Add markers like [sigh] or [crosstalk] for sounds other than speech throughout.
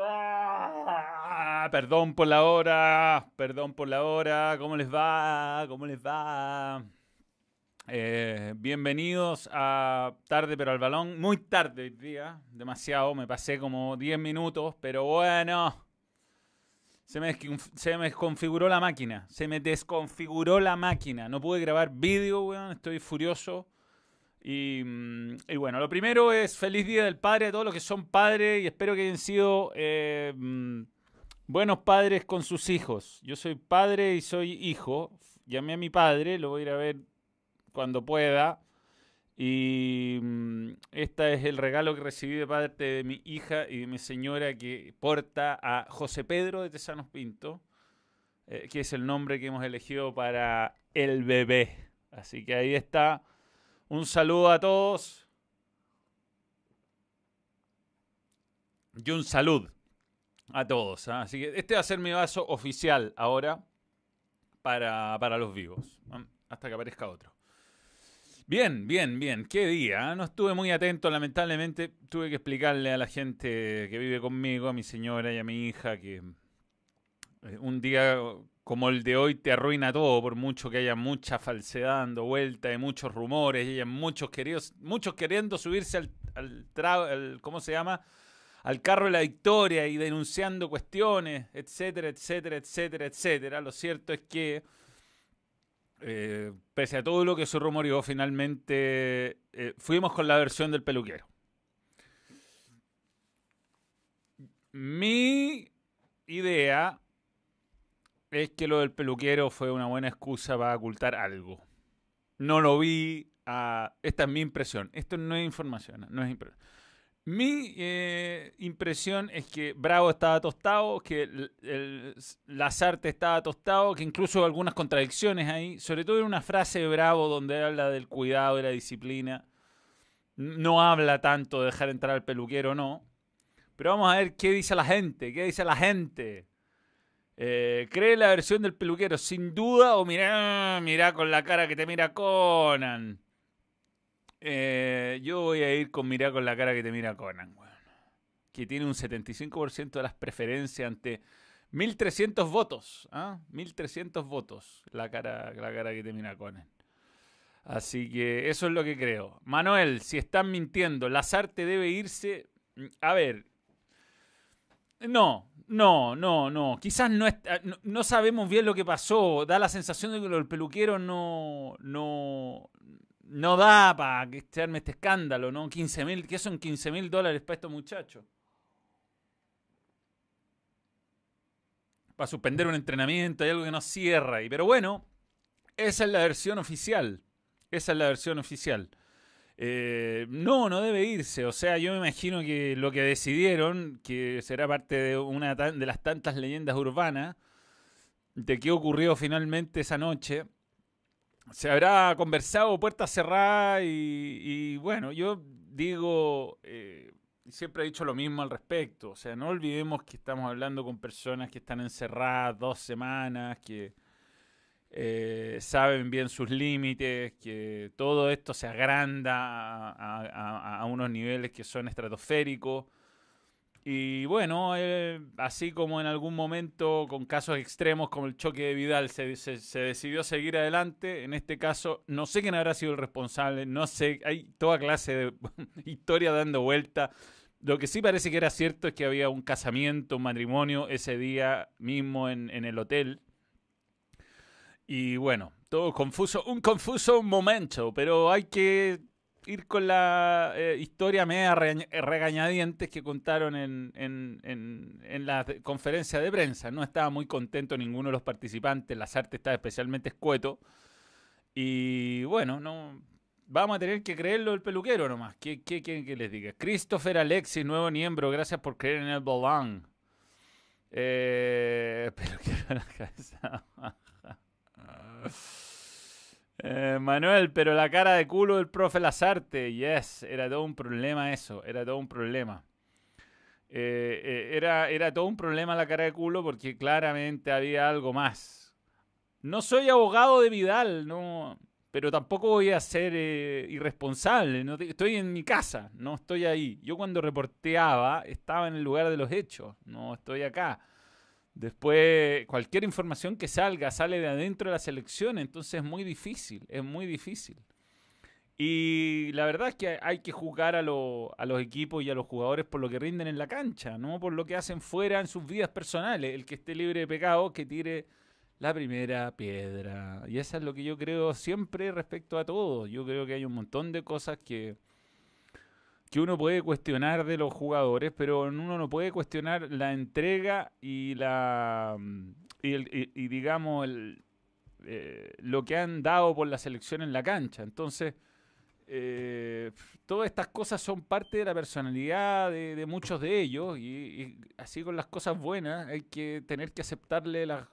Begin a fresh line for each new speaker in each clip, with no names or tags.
Ah, perdón por la hora, perdón por la hora. ¿Cómo les va? ¿Cómo les va? Eh, bienvenidos a Tarde pero al balón. Muy tarde hoy día, demasiado. Me pasé como 10 minutos, pero bueno. Se me, desconfiguró la máquina. Se me desconfiguró la máquina. No pude grabar vídeo. Estoy furioso. Mm, y, bueno, lo primero es feliz día del padre a todos los que son padres y espero que hayan sido eh, mm, buenos padres con sus hijos. Yo soy padre y soy hijo. Llamé a mi padre, lo voy a ir a ver cuando pueda. Y este es el regalo que recibí de parte de mi hija y de mi señora que porta a José Pedro de Tesanos Pinto, eh, que es el nombre que hemos elegido para el bebé. Así que ahí está un saludo a todos. Y un salud a todos. ¿ah? Así que este va a ser mi vaso oficial ahora para, para los vivos. Hasta que aparezca otro. Bien, bien, bien. Qué día. ¿ah? No estuve muy atento, lamentablemente. Tuve que explicarle a la gente que vive conmigo, a mi señora y a mi hija, que eh, un día como el de hoy te arruina todo, por mucho que haya mucha falsedad dando vuelta, de muchos rumores, y haya muchos queridos, muchos queriendo subirse al, al, ¿cómo se llama? al carro de la victoria y denunciando cuestiones, etcétera, etcétera, etcétera, etcétera. Lo cierto es que, eh, pese a todo lo que se rumoreó, finalmente eh, fuimos con la versión del peluquero. Mi idea es que lo del peluquero fue una buena excusa para ocultar algo. No lo vi. esta es mi impresión. Esto no es información, no es. Mi eh, impresión es que Bravo estaba tostado, que el, Lazarte estaba tostado, que incluso algunas contradicciones ahí, sobre todo en una frase de Bravo donde habla del cuidado y la disciplina. No habla tanto de dejar entrar al peluquero, no. Pero vamos a ver qué dice la gente, qué dice la gente. Eh, ¿Cree la versión del peluquero sin duda o mira, mira con la cara que te mira Conan? Eh, yo voy a ir con mira con la cara que te mira Conan, que tiene un 75% de las preferencias ante 1300 votos, ¿ah? 1300 votos la cara, la cara que te mira Conan. Así que eso es lo que creo. Manuel, si están mintiendo, Lazarte debe irse. A ver, no, no, no, no. Quizás no, no, sabemos bien lo que pasó. Da la sensación de que el peluquero no, no, no da para que se arme este escándalo, ¿no? 15 mil, ¿qué son 15 mil dólares para estos muchachos? Para suspender un entrenamiento, hay algo que no cierra ahí. Pero bueno, esa es la versión oficial. Esa es la versión oficial. Eh, no, no debe irse. O sea, yo me imagino que lo que decidieron, que será parte de una de las tantas leyendas urbanas, de qué ocurrió finalmente esa noche, se habrá conversado puertas cerradas y, bueno, yo digo, eh, siempre he dicho lo mismo al respecto. O sea, no olvidemos que estamos hablando con personas que están encerradas dos semanas, que eh, saben bien sus límites, que todo esto se agranda a, unos niveles que son estratosféricos. Y bueno, eh, así como en algún momento con casos extremos como el choque de Vidal se, decidió seguir adelante, en este caso no sé quién habrá sido el responsable, no sé, hay toda clase de [laughs] historia dando vuelta. Lo que sí parece que era cierto es que había un casamiento, un matrimonio ese día mismo en el hotel y bueno, todo confuso, un confuso momento, pero hay que ir con la eh, historia media regañadientes que contaron en, en, la conferencia de prensa. No estaba muy contento ninguno de los participantes, las artes estaba especialmente escueto. Y bueno, no vamos a tener que creerlo el peluquero nomás. ¿Qué, quieren que les diga? Christopher Alexis, nuevo miembro, gracias por creer en el bolán. Eh, [laughs] pero la cabeza. [laughs] Eh, Manuel, pero la cara de culo del profe Lazarte, yes, era todo un problema eso, era todo un problema. Eh, eh, era, era todo un problema la cara de culo porque claramente había algo más. No soy abogado de Vidal, no, pero tampoco voy a ser irresponsable. Estoy en mi casa, no estoy ahí. Yo cuando reporteaba estaba en el lugar de los hechos, no estoy acá. Después, cualquier información que salga sale de adentro de la selección, entonces es muy difícil, es muy difícil. Y la verdad es que hay que juzgar a, a los equipos y a los jugadores por lo que rinden en la cancha, no por lo que hacen fuera en sus vidas personales. El que esté libre de pecado, que tire la primera piedra. Y eso es lo que yo creo siempre respecto a todo. Yo creo que hay un montón de cosas que, que uno puede cuestionar de los jugadores, pero uno no puede cuestionar la entrega y la y, digamos el, eh, lo que han dado por la selección en la cancha. Entonces, eh, todas estas cosas son parte de la personalidad de, muchos de ellos y, y, así con las cosas buenas hay que tener que aceptarle las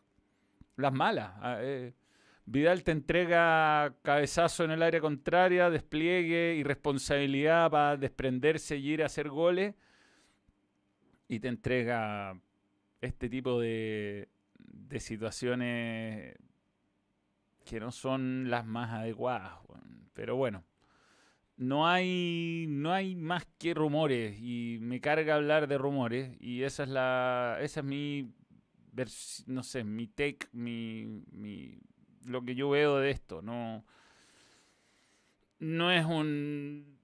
las malas. Ah, eh, Vidal te entrega cabezazo en el área contraria, despliegue y responsabilidad para desprenderse y ir a hacer goles. Y te entrega este tipo de, situaciones que no son las más adecuadas. Pero bueno, no hay, no hay más que rumores y me carga hablar de rumores y esa es la, esa es mi no sé, mi take, mi, lo que yo veo de esto. No, no es un...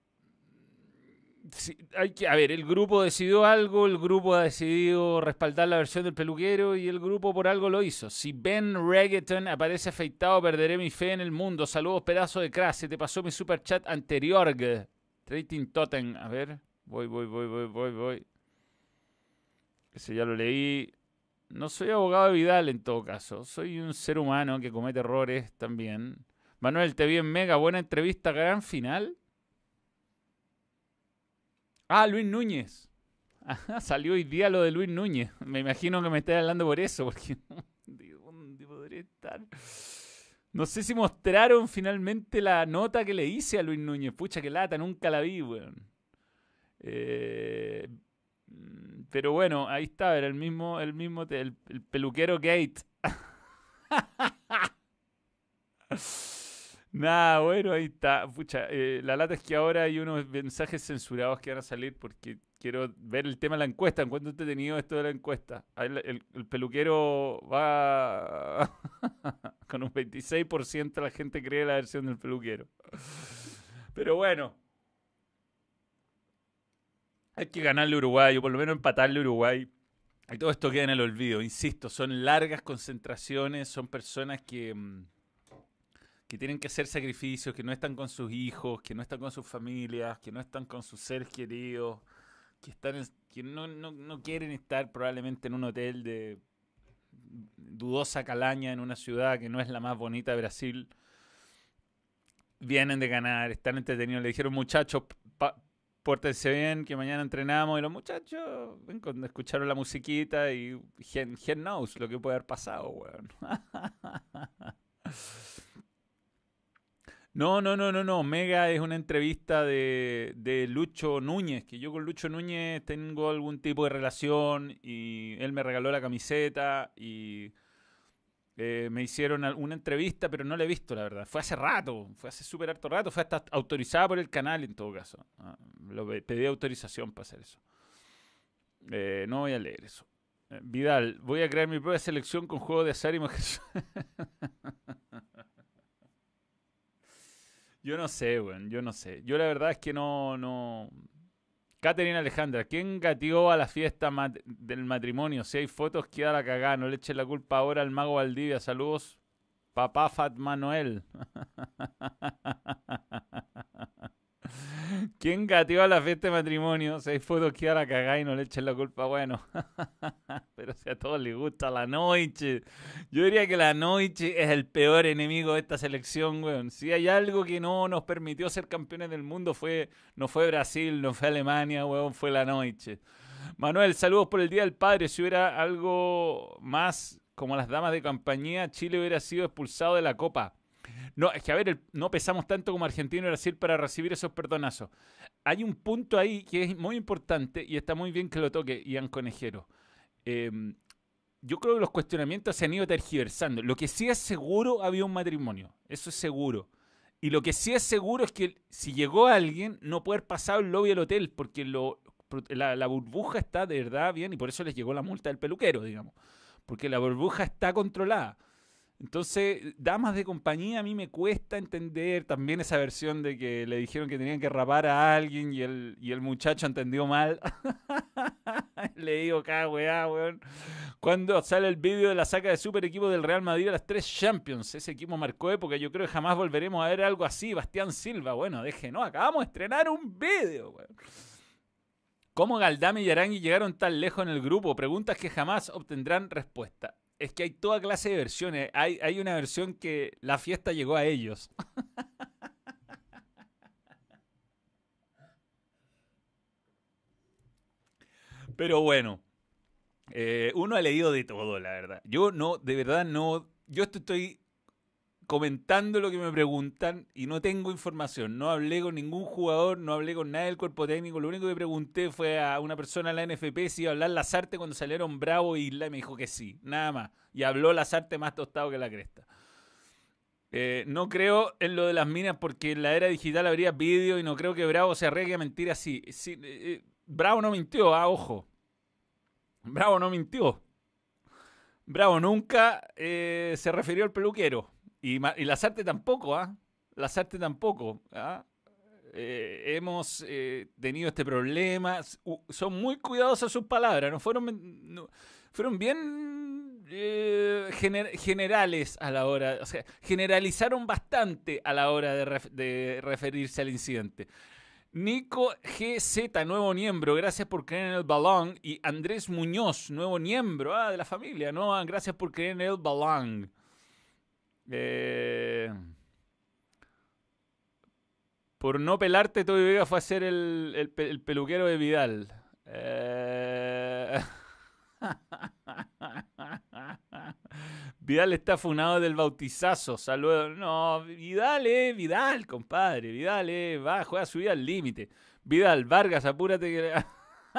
hay que, a ver, el grupo decidió algo, el grupo ha decidido respaldar la versión del peluquero y el grupo por algo lo hizo. Si Ben Reggaeton aparece afeitado, perderé mi fe en el mundo. Saludos, pedazo de crase. Te pasó mi super chat anterior. Trading Totem. A ver, voy, voy, voy, voy, voy, voy. Ese ya lo leí. No soy abogado de Vidal en todo caso. Soy un ser humano que comete errores también. Manuel, te vi en Mega. Buena entrevista, gran final. Ah, Luis Núñez. [laughs] salió hoy día lo de Luis Núñez. Me imagino que me esté hablando por eso, porque [laughs] ¿dónde podría estar? No sé si mostraron finalmente la nota que le hice a Luis Núñez. Pucha, que lata, nunca la vi, weón. Eh, pero bueno, ahí está, era el mismo, el mismo, el, peluquero Gate. [laughs] Nada, bueno, ahí está. Pucha, eh, la lata es que ahora hay unos mensajes censurados que van a salir porque quiero ver el tema de la encuesta. ¿En cuánto he tenido esto de la encuesta? El, el peluquero va [laughs] con un 26% la gente cree la versión del peluquero. Pero bueno, hay que ganarle a Uruguay, o por lo menos empatarle a Uruguay. Y todo esto queda en el olvido. Insisto, son largas concentraciones, son personas que, mm, que tienen que hacer sacrificios, que no están con sus hijos, que no están con sus familias, que no están con sus seres queridos, que, están que no, no, no quieren estar probablemente en un hotel de dudosa calaña en una ciudad que no es la más bonita de Brasil. Vienen de ganar, están entretenidos. Le dijeron, muchachos, pórtense bien, que mañana entrenamos. Y los muchachos cuando escucharon la musiquita y gen, knows lo que puede haber pasado, weón. [laughs] No, no, no, no, no. Mega es una entrevista de, de, Lucho Núñez, que yo con Lucho Núñez tengo algún tipo de relación y él me regaló la camiseta y eh, me hicieron una entrevista, pero no la he visto, la verdad. Fue hace rato, fue hace súper harto rato, fue hasta autorizada por el canal en todo caso. Ah, pedí autorización para hacer eso. Eh, no voy a leer eso. Eh, Vidal, voy a crear mi propia selección con juego de azar y [laughs] Yo no sé, weón, yo no sé. Yo la verdad es que no, no, Caterina Alejandra, ¿quién gateó a la fiesta del matrimonio? Si hay fotos, queda la cagada. No le eche la culpa ahora al mago Valdivia. Saludos, papá Fat Manuel. [laughs] ¿Quién gateó a la fiesta de matrimonio? Hay fotos, queda la cagada y no le echen la culpa. Bueno, [laughs] pero si a todos les gusta la noche. Yo diría que la noche es el peor enemigo de esta selección, weón. Si hay algo que no nos permitió ser campeones del mundo, fue no fue Brasil, no fue Alemania, weón, fue la noche. Manuel, saludos por el Día del Padre. Si hubiera algo más como las damas de compañía, Chile hubiera sido expulsado de la Copa. No, es que a ver, no pesamos tanto como Argentina y Brasil para recibir esos perdonazos. Hay un punto ahí que es muy importante y está muy bien que lo toque Ian Conejero. Em, yo creo que los cuestionamientos se han ido tergiversando. Lo que sí es seguro, había un matrimonio. Eso es seguro. Y lo que sí es seguro es que si llegó alguien, no puede haber pasado el lobby del hotel, porque lo, la, la, burbuja está de verdad bien y por eso les llegó la multa del peluquero, digamos. Porque la burbuja está controlada. Entonces, damas de compañía, a mí me cuesta entender también esa versión de que le dijeron que tenían que rapar a alguien y el, muchacho entendió mal. [laughs] le digo, acá, weá, weón. Cuando sale el vídeo de la saca de super equipo del Real Madrid a las tres Champions, ese equipo marcó época. Yo creo que jamás volveremos a ver algo así. Bastián Silva, bueno, deje, no, acabamos de estrenar un vídeo, weón. ¿Cómo Galdame y Arangui llegaron tan lejos en el grupo? Preguntas que jamás obtendrán respuesta es que hay toda clase de versiones. Hay, hay una versión que la fiesta llegó a ellos. [laughs] Pero bueno, eh, uno ha leído de todo, la verdad. Yo no, de verdad no. Yo estoy comentando lo que me preguntan y no tengo información. No hablé con ningún jugador, no hablé con nadie del cuerpo técnico. Lo único que pregunté fue a una persona en la NFP si iba a hablar Lazarte cuando salieron Bravo y Isla y me dijo que sí, nada más. Y habló Lazarte más tostado que la cresta. Eh, no creo en lo de las minas porque en la era digital habría vídeo y no creo que Bravo se arregle a mentir así. Eh, eh, Bravo no mintió, ah, ojo. Bravo no mintió. Bravo nunca se refirió al peluquero. Y, y Lazarte tampoco, ¿ah? Lazarte tampoco. ¿ah? Eh, hemos eh, tenido este problema. son muy cuidadosos sus palabras. No fueron, fueron bien eh, generales a la hora. Generalizaron bastante a la hora de, referirse al incidente. Nico GZ, nuevo miembro, gracias por creer en el balón. Y Andrés Muñoz, nuevo miembro ah, de la familia, ¿no? Gracias por creer en el balón. Eh, por no pelarte, Toby Vega fue a ser el, peluquero de Vidal. Eh, [laughs] Vidal está funado del bautizazo. Saludos. No, Vidal, eh, Vidal, compadre. Vidal, eh, va, juega su vida al límite. Vidal, Vargas, apúrate que. no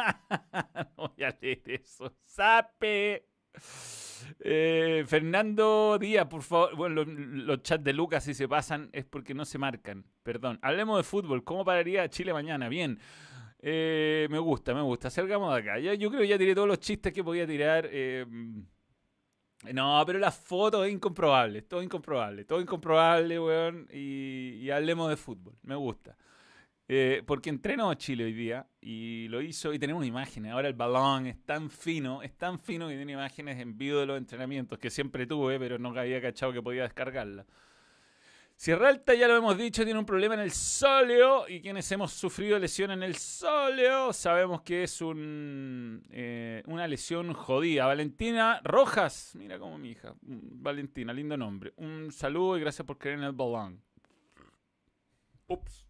[laughs] voy a leer eso. ¡Sape! Eh, Fernando Díaz, por favor. Bueno, los, chats de Lucas, si se pasan, es porque no se marcan. Perdón. Hablemos de fútbol. ¿Cómo pararía Chile mañana? Bien. Eh, me gusta, me gusta. Salgamos de acá. yo creo que ya tiré todos los chistes que podía tirar. Eh, no, pero las fotos es incomprobable. Todo incomprobable. Todo incomprobable, weón. y hablemos de fútbol. Me gusta. Eh, porque entrenó Chile hoy día y lo hizo y tenemos imagen. Ahora el balón es tan fino, es tan fino que tiene imágenes en vivo de los entrenamientos que siempre tuve, pero no había cachado que podía descargarla. Sierra Alta, ya lo hemos dicho, tiene un problema en el sóleo y quienes hemos sufrido lesión en el sóleo sabemos que es eh, una lesión jodida. Valentina Rojas, mira como mi hija, mm, Valentina, lindo nombre. Un saludo y gracias por creer en el balón. Ups.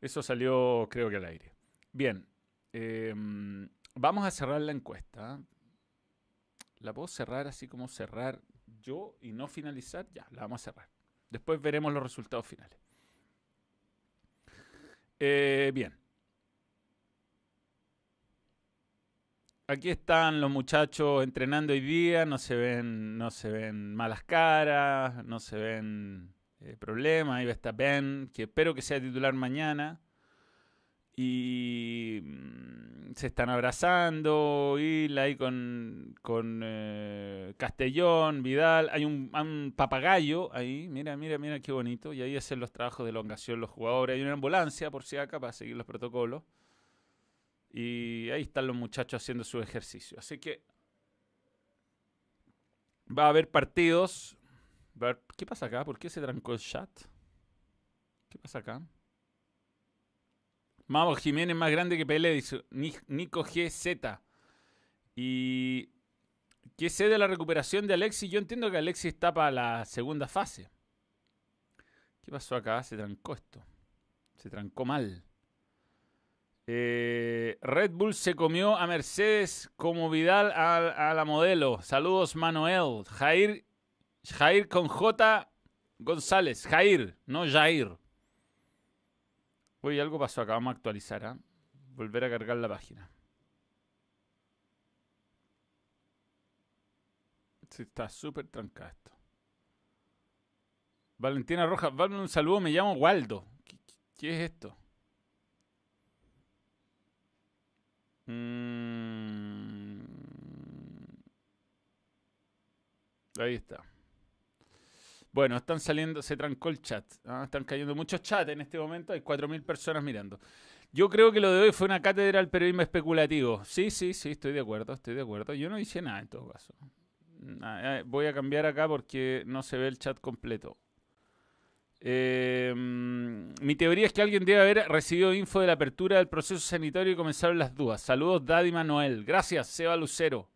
Eso salió, creo que al aire. Bien, em, vamos a cerrar la encuesta. La puedo cerrar así como cerrar yo y no finalizar. Ya, la vamos a cerrar. Después veremos los resultados finales. Eh, bien. Aquí están los muchachos entrenando hoy día, no se ven, no se ven malas caras, no se ven eh, problema. Ahí está Ben, que espero que sea titular mañana. Y mm, se están abrazando, Isla ahí con, con eh, Castellón, Vidal. Hay un, papagayo ahí, mira, mira, mira qué bonito. Y ahí hacen los trabajos de elongación los jugadores. Hay una ambulancia por si acá para seguir los protocolos. Y ahí están los muchachos haciendo su ejercicio. Así que va a haber partidos ¿Qué pasa acá? ¿Por qué se trancó el chat? ¿Qué pasa acá? Mavo Jiménez más grande que Pelé, dice Nico GZ. Y ¿qué sé de la recuperación de Alexis? Yo entiendo que Alexis está para la segunda fase. ¿Qué pasó acá? Se trancó esto. Se trancó mal. Eh, Red Bull se comió a Mercedes como Vidal a, a la modelo. Saludos, Manuel. Jair Jair con J. González. Jair, no Jair. Oye, algo pasó acá. Vamos a actualizar. ¿ah? Volver a cargar la página. Sí, está súper trancado esto. Valentina Rojas, un saludo, me llamo Waldo. ¿Qué, es esto? Mm. Ahí está. Bueno, están saliendo, se trancó el chat. ¿ah? Están cayendo muchos chats en este momento. Hay 4.000 personas mirando. Yo creo que lo de hoy fue una cátedra del periodismo especulativo. Sí, sí, sí, estoy de acuerdo, estoy de acuerdo. Yo no hice nada en todo caso. Eh, voy a cambiar acá porque no se ve el chat completo. Eh, mi teoría es que alguien debe haber recibido info de la apertura del proceso sanitario y comenzaron las dudas. Saludos, Daddy Manuel. Gracias, Seba Lucero.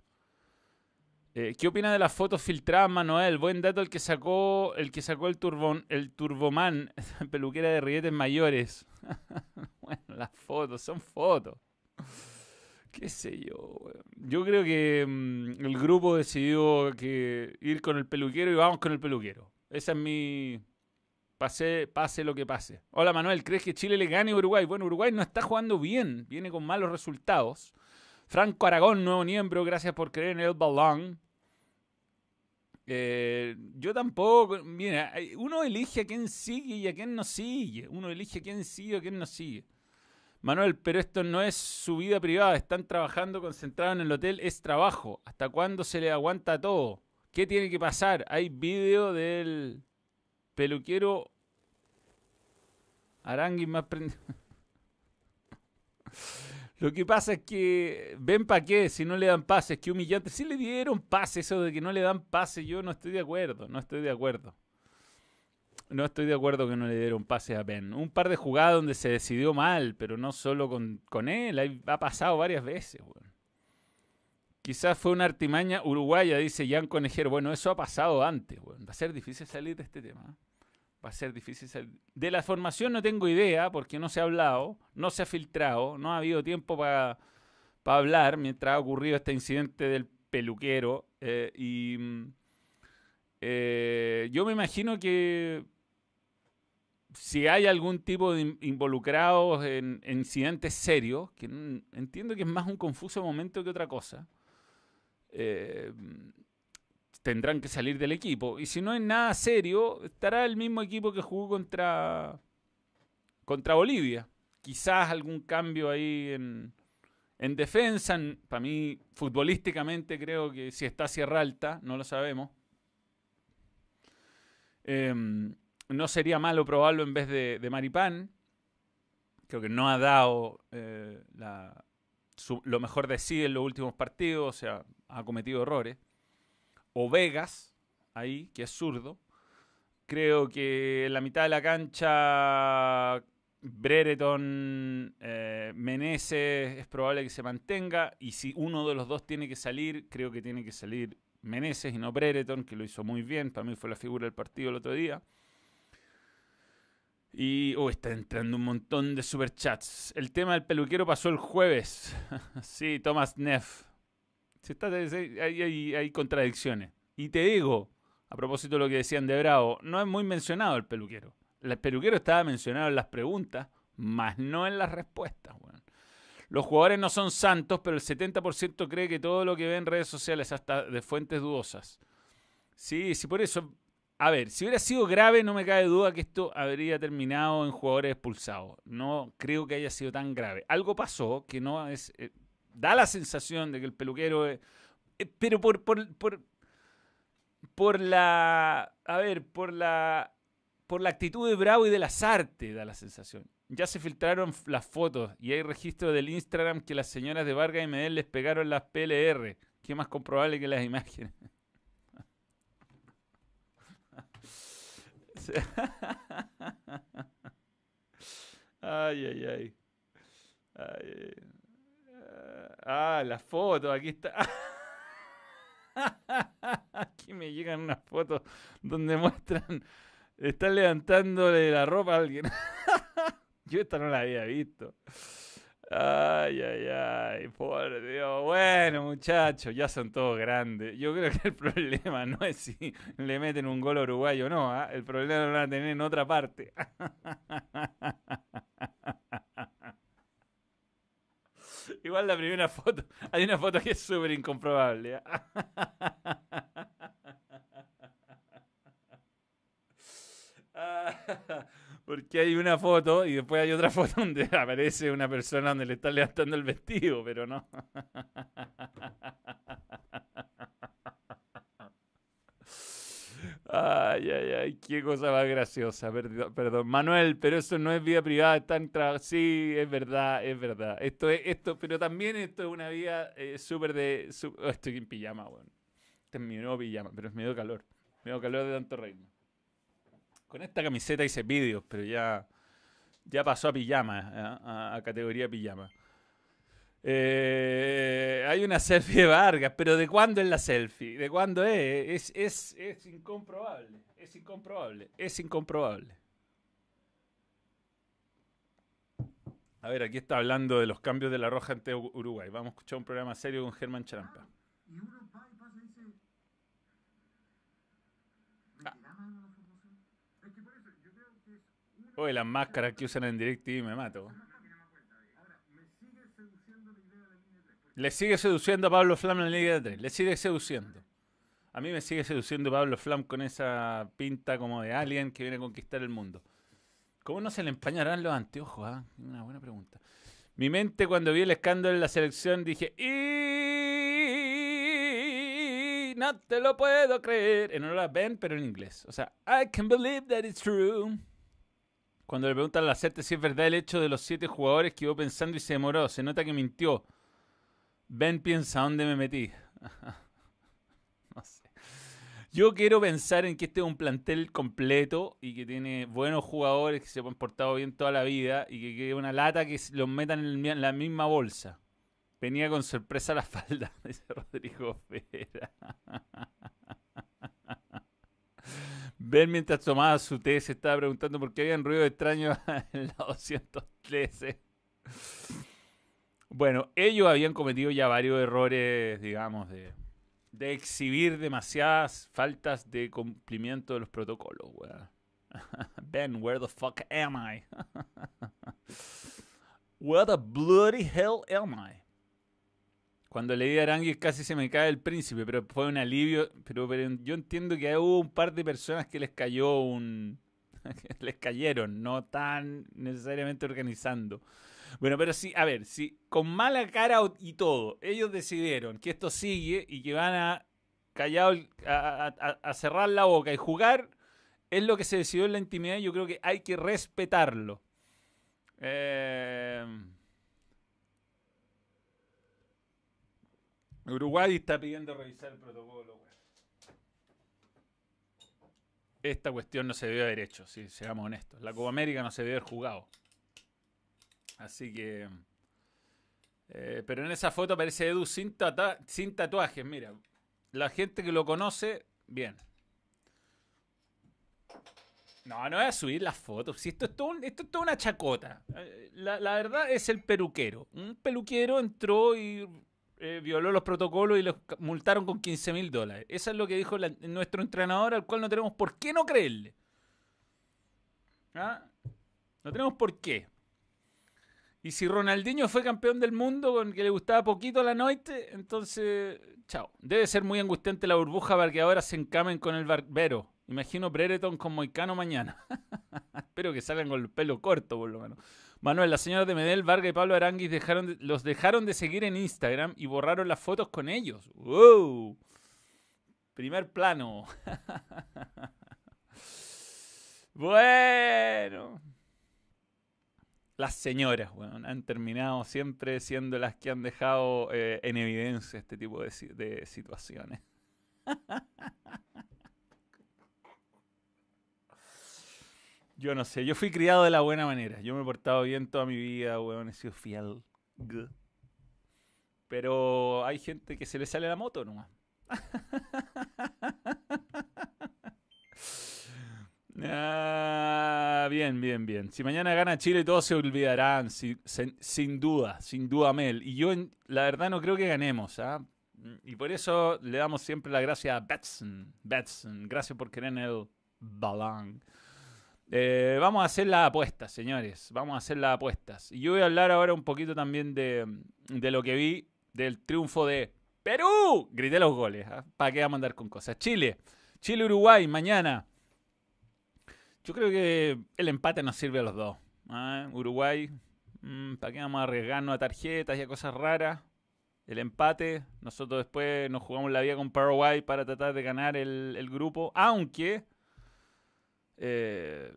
Eh, ¿Qué opina de las fotos filtradas, Manuel? Buen dato el que sacó el que sacó el turbón, el Turboman, [laughs] peluquera de rietes mayores. [laughs] bueno, las fotos, son fotos. Qué sé yo, Yo creo que mm, el grupo decidió que ir con el peluquero y vamos con el peluquero. Esa es mi. Pase, pase lo que pase. Hola Manuel, ¿crees que Chile le gane a Uruguay? Bueno, Uruguay no está jugando bien, viene con malos resultados. Franco Aragón, nuevo miembro, gracias por creer en el balón. Eh, yo tampoco, mira, uno elige a quién sigue y a quién no sigue. Uno elige a quién sigue y a quién no sigue. Manuel, pero esto no es su vida privada. Están trabajando concentrados en el hotel. Es trabajo. ¿Hasta cuándo se le aguanta todo? ¿Qué tiene que pasar? Hay vídeo del peluquero Arangui más prendido. [laughs] Lo que pasa es que ven para qué si no le dan pases, que humillante. Si le dieron pases, eso de que no le dan pases, yo no estoy de acuerdo, no estoy de acuerdo. No estoy de acuerdo que no le dieron pases a Penn. Un par de jugadas donde se decidió mal, pero no solo con, con él, ha pasado varias veces. Quizás fue una artimaña uruguaya, dice Jan Conejero. Bueno, eso ha pasado antes. Va a ser difícil salir de este tema. ¿eh? Va a ser difícil salir. De la formación no tengo idea, porque no se ha hablado, no se ha filtrado, no ha habido tiempo para hablar mientras ha ocurrido este incidente del peluquero. Eh, y mm, eh, yo me imagino que si hay algún tipo de involucrados en, incidentes serios, que entiendo que es más un confuso momento que otra cosa, eh, tendrán que salir del equipo. Y si no es nada serio, estará el mismo equipo que jugó contra, contra Bolivia. Quizás algún cambio ahí en, en defensa. Para mí, futbolísticamente, creo que si está Sierra Alta, no lo sabemos. Eh, no sería malo probarlo en vez de, Maripán. Creo que no ha dado eh, lo mejor de sí en los últimos partidos, o sea, ha cometido errores. O Vegas, ahí, que es zurdo. Creo que en la mitad de la cancha Brereton, eh, es probable que se mantenga. Y si uno de los dos tiene que salir, creo que tiene que salir Meneses y no Brereton, que lo hizo muy bien. Para mí fue la figura del partido el otro día. Y oh, está entrando un montón de superchats. El tema del peluquero pasó el jueves. [laughs] sí, Thomas Neff. Está, hay, hay, contradicciones. Y te digo, a propósito de lo que decían de Bravo, no es muy mencionado el peluquero. El peluquero estaba mencionado en las preguntas, más no en las respuestas. Los jugadores no son santos, pero el 70% cree que todo lo que ve en redes sociales, hasta de fuentes dudosas. Sí, sí, por eso a ver, si hubiera sido grave, no me cabe duda que esto habría terminado en jugadores expulsados. No creo que haya sido tan grave. Algo pasó que no es. Eh, da la sensación de que el peluquero. Eh, pero por, por, por, por la. A ver, por la. Por la actitud de Bravo y de las artes, da la sensación. Ya se filtraron las fotos y hay registro del Instagram que las señoras de Vargas y Medel les pegaron las PLR. ¿Qué más comprobable que las imágenes? [laughs] ay, ay, ay, Ah, la foto, aquí está. [laughs] aquí me llegan unas fotos donde muestran. Están levantándole la ropa a alguien. [laughs] Yo esta no la había visto. Ay, ay, ay, por Dios. Bueno, muchachos, ya son todos grandes. Yo creo que el [laughs] problema no es si le meten un gol a Uruguay o no. ¿ah? El problema lo van a tener en otra parte. Igual la primera foto, hay una foto que es súper incomprobable. [laughs] ¿ah? que hay una foto y después hay otra foto donde [laughs] aparece una persona donde le está levantando el vestido, pero no. [laughs] Ay, ay, ay, qué cosa más graciosa, perdón, Manuel, pero eso no es vida privada, están Sí, es verdad, es verdad. Esto es, esto, pero también esto es una vida eh, súper de. Oh, estoy en pijama, bueno. Este es mi nuevo pijama, pero es medio calor. Medio calor de tanto reino. Con esta camiseta hice vídeos, pero ya, ya pasó a pijama, a categoría pijama. Eh, hay una selfie de Vargas, pero ¿de cuándo es la selfie? ¿De cuándo es? Es, es, incomprobable. Es incomprobable. Es incomprobable. A ver, aquí está hablando de los cambios de la roja ante Uruguay. Vamos a escuchar un programa serio con Germán Charampa. Oye, las máscaras que usan en DirecTV me mato. Le sigue seduciendo a Pablo Flam en la Liga de 3. Le sigue seduciendo. A mí me sigue seduciendo Pablo Flam con esa pinta como de alien que viene a conquistar el mundo. ¿Cómo no se le empañarán los anteojos? Ah? Una buena pregunta. Mi mente cuando vi el escándalo en la selección dije, y no te lo puedo creer. En honor Ben, pero en inglés. O sea, I can believe that it's true. Cuando le preguntan a la CERTE si es verdad el hecho de los siete jugadores que iba pensando y se demoró. Se nota que mintió. Ben piensa dónde me metí. [laughs] no sé. Yo quiero pensar en que este es un plantel completo y que tiene buenos jugadores que se han portado bien toda la vida y que quede una lata que los metan en la misma bolsa. Venía con sorpresa la [laughs] falda, dice Rodrigo. Ben [laughs] mientras tomaba su té se estaba preguntando por qué había un ruido extraño en la 213. Bueno, ellos habían cometido ya varios errores, digamos, de, exhibir demasiadas faltas de cumplimiento de los protocolos, weón. [laughs] ben, where the fuck am I? [laughs] What the bloody hell am I? Cuando leí a Aranguis casi se me cae el príncipe, pero fue un alivio. Pero, pero yo entiendo que hubo un par de personas que les cayó un... [laughs] les cayeron, no tan necesariamente organizando. Bueno, pero sí, a ver, si con mala cara y todo, ellos decidieron que esto sigue y que van a callado a, cerrar la boca y jugar, es lo que se decidió en la intimidad y yo creo que hay que respetarlo. Eh, Uruguay está pidiendo revisar el protocolo. Esta cuestión no se debe haber hecho, si seamos honestos. La Copa América no se debe haber jugado. Así que. Eh, pero en esa foto aparece Edu sin, tatuajes. Mira, la gente que lo conoce, bien. No, no voy a subir las fotos. Si esto es todo, esto es toda una chacota. Eh, la, verdad es el peluquero. Un peluquero entró y eh, violó los protocolos y los multaron con 15 mil dólares. Eso es lo que dijo nuestro entrenador, al cual no tenemos por qué no creerle. ¿Ah? No tenemos por qué. Y si Ronaldinho fue campeón del mundo con que le gustaba poquito la noche, entonces, chao. Debe ser muy angustiante la burbuja para que ahora se encamen con el barbero. Imagino Brereton con Moicano mañana. [laughs] Espero que salgan con el pelo corto, por lo menos. Manuel, la señora de Medel, Vargas y Pablo Aranguis los dejaron de seguir en Instagram y borraron las fotos con ellos. ¡Wow! Primer plano. [laughs] bueno las señoras, bueno, han terminado siempre siendo las que han dejado eh, en evidencia este tipo de, situaciones. [laughs] yo no sé, yo fui criado de la buena manera. Yo me he portado bien toda mi vida, weón, he sido fiel. Pero hay gente que se le sale la moto nomás. [laughs] Ah, bien, bien, bien. Si mañana gana Chile, todos se olvidarán, sin duda, sin duda, Mel. Y yo, la verdad, no creo que ganemos. ¿ah? Y por eso le damos siempre la gracia a Betson. Betson, gracias por querer el balón. Eh, vamos a hacer las apuestas, señores. Vamos a hacer las apuestas. Y yo voy a hablar ahora un poquito también de, de lo que vi del triunfo de Perú. Grité los goles. ¿ah? ¿Para qué vamos a andar con cosas? Chile. Chile-Uruguay, mañana. Yo creo que el empate nos sirve a los dos. ¿ah? Uruguay, mm, ¿para qué vamos a arriesgarnos a tarjetas y a cosas raras? El empate, nosotros después nos jugamos la vida con Paraguay para tratar de ganar el, grupo, aunque eh,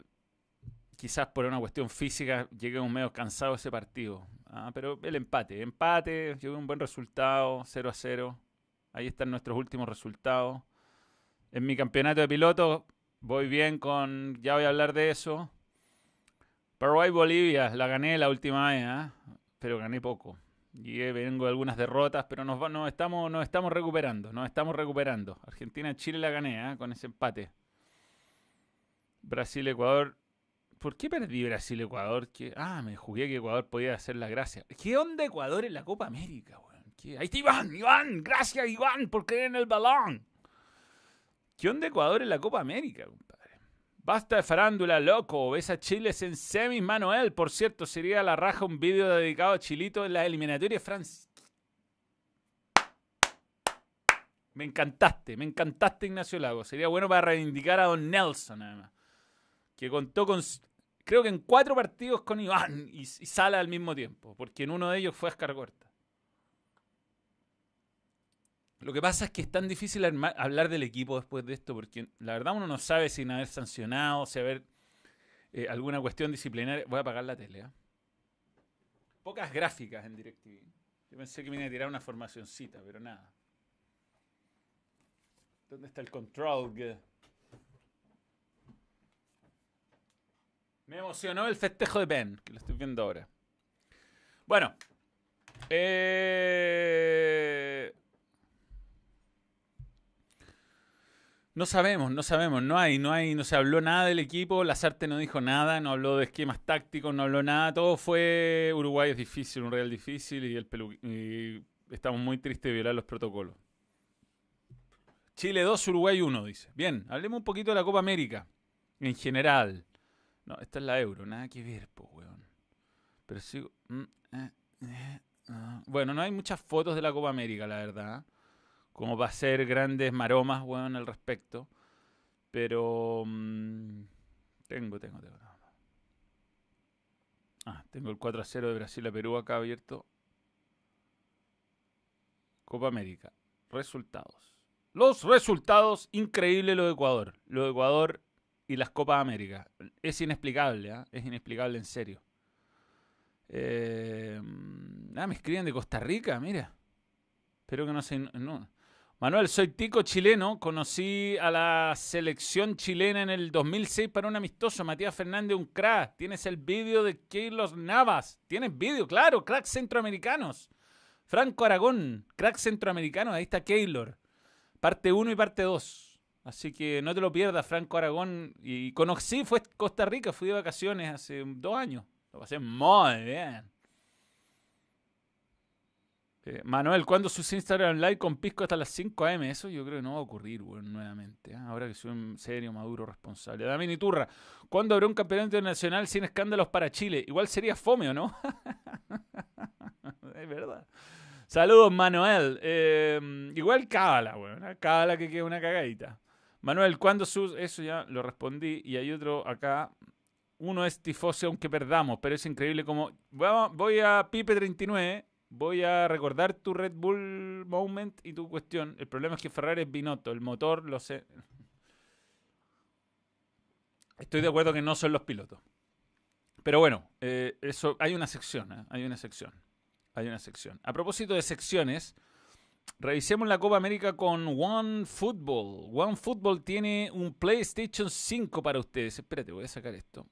quizás por una cuestión física lleguemos medio cansados ese partido. ¿ah? Pero el empate, empate, yo un buen resultado, 0 a 0. Ahí están nuestros últimos resultados. En mi campeonato de pilotos voy bien con, ya voy a hablar de eso. Paraguay-Bolivia, la gané la última vez, ¿ah? pero gané poco. Y vengo de algunas derrotas, pero nos, estamos, nos estamos recuperando, nos estamos recuperando. Argentina-Chile la gané ¿ah? con ese empate. Brasil-Ecuador. ¿Por qué perdí Brasil-Ecuador? Ah, me jugué que Ecuador podía hacer la gracia. ¿Qué onda Ecuador en la Copa América, Ahí está Iván, Iván, gracias Iván por creer en el balón. ¿Qué onda Ecuador en la Copa América, compadre? Basta de farándula, loco. Ves a Chile en semis, Manuel. Por cierto, sería la raja un vídeo dedicado a Chilito en la eliminatoria de Francia. Me encantaste, me encantaste, Ignacio Lago. Sería bueno para reivindicar a Don Nelson, además. Que contó con, creo que en cuatro partidos con Iván y, Sala al mismo tiempo. Porque en uno de ellos fue Escargorta. Lo que pasa es que es tan difícil hablar del equipo después de esto, porque la verdad uno no sabe sin haber sancionado, si haber eh, alguna cuestión disciplinaria. Voy a apagar la tele. ¿eh? Pocas gráficas en DirecTV. Yo pensé que me iba a tirar una formacioncita, pero nada. ¿Dónde está el control? Me emocionó el festejo de Ben, que lo estoy viendo ahora. Bueno. Eh, No sabemos, no sabemos, no hay, no hay, no se habló nada del equipo, Lazarte no dijo nada, no habló de esquemas tácticos, no habló nada, todo fue Uruguay es difícil, un Real difícil y, el y estamos muy tristes de violar los protocolos. Chile 2, Uruguay 1, dice. Bien, hablemos un poquito de la Copa América, en general. No, esta es la Euro, nada que ver, pues, weón. Pero sigo... Mm, eh, eh, ah. Bueno, no hay muchas fotos de la Copa América, la verdad como va a ser grandes maromas, bueno, al respecto. Pero mm, tengo, tengo, tengo. Ah, tengo el 4 a 0 de Brasil a Perú acá abierto. Copa América. Resultados. Los resultados, increíble lo de Ecuador. Lo de Ecuador y las Copas América. Es inexplicable, ¿eh? es inexplicable en serio. Eh, ah, me escriben de Costa Rica, mira. Espero que no se... No, Manuel, soy tico chileno. Conocí a la selección chilena en el 2006 para un amistoso. Matías Fernández, un crack. Tienes el vídeo de Keylor Navas. Tienes vídeo, claro, cracks centroamericanos. Franco Aragón, crack centroamericano. Ahí está Keylor. Parte 1 y parte 2. Así que no te lo pierdas, Franco Aragón. Y conocí, fue Costa Rica, fui de vacaciones hace dos años. Lo pasé muy bien. Eh, Manuel, ¿cuándo sus Instagram Live con Pisco hasta las 5 am? Eso yo creo que no va a ocurrir, nuevamente. ¿eh? Ahora que soy un serio, maduro, responsable. Dame Iturra, ¿cuándo habrá un campeonato internacional sin escándalos para Chile? Igual sería fome, ¿o no? [laughs] es verdad. Saludos, Manuel. Eh, igual cábala, weón. Cábala que queda una cagadita. Manuel, ¿cuándo sus...? Eso ya lo respondí. Y hay otro acá. Uno es tifoso aunque perdamos, pero es increíble como... Voy a Pipe39 voy a recordar tu Red Bull moment y tu cuestión. El problema es que Ferrari es Binotto, el motor lo sé. Estoy de acuerdo que no son los pilotos. Pero bueno, eh, eso hay una sección, ¿eh? hay una sección. Hay una sección. A propósito de secciones, revisemos la Copa América con One Football. One Football tiene un PlayStation 5 para ustedes. Espérate, voy a sacar esto.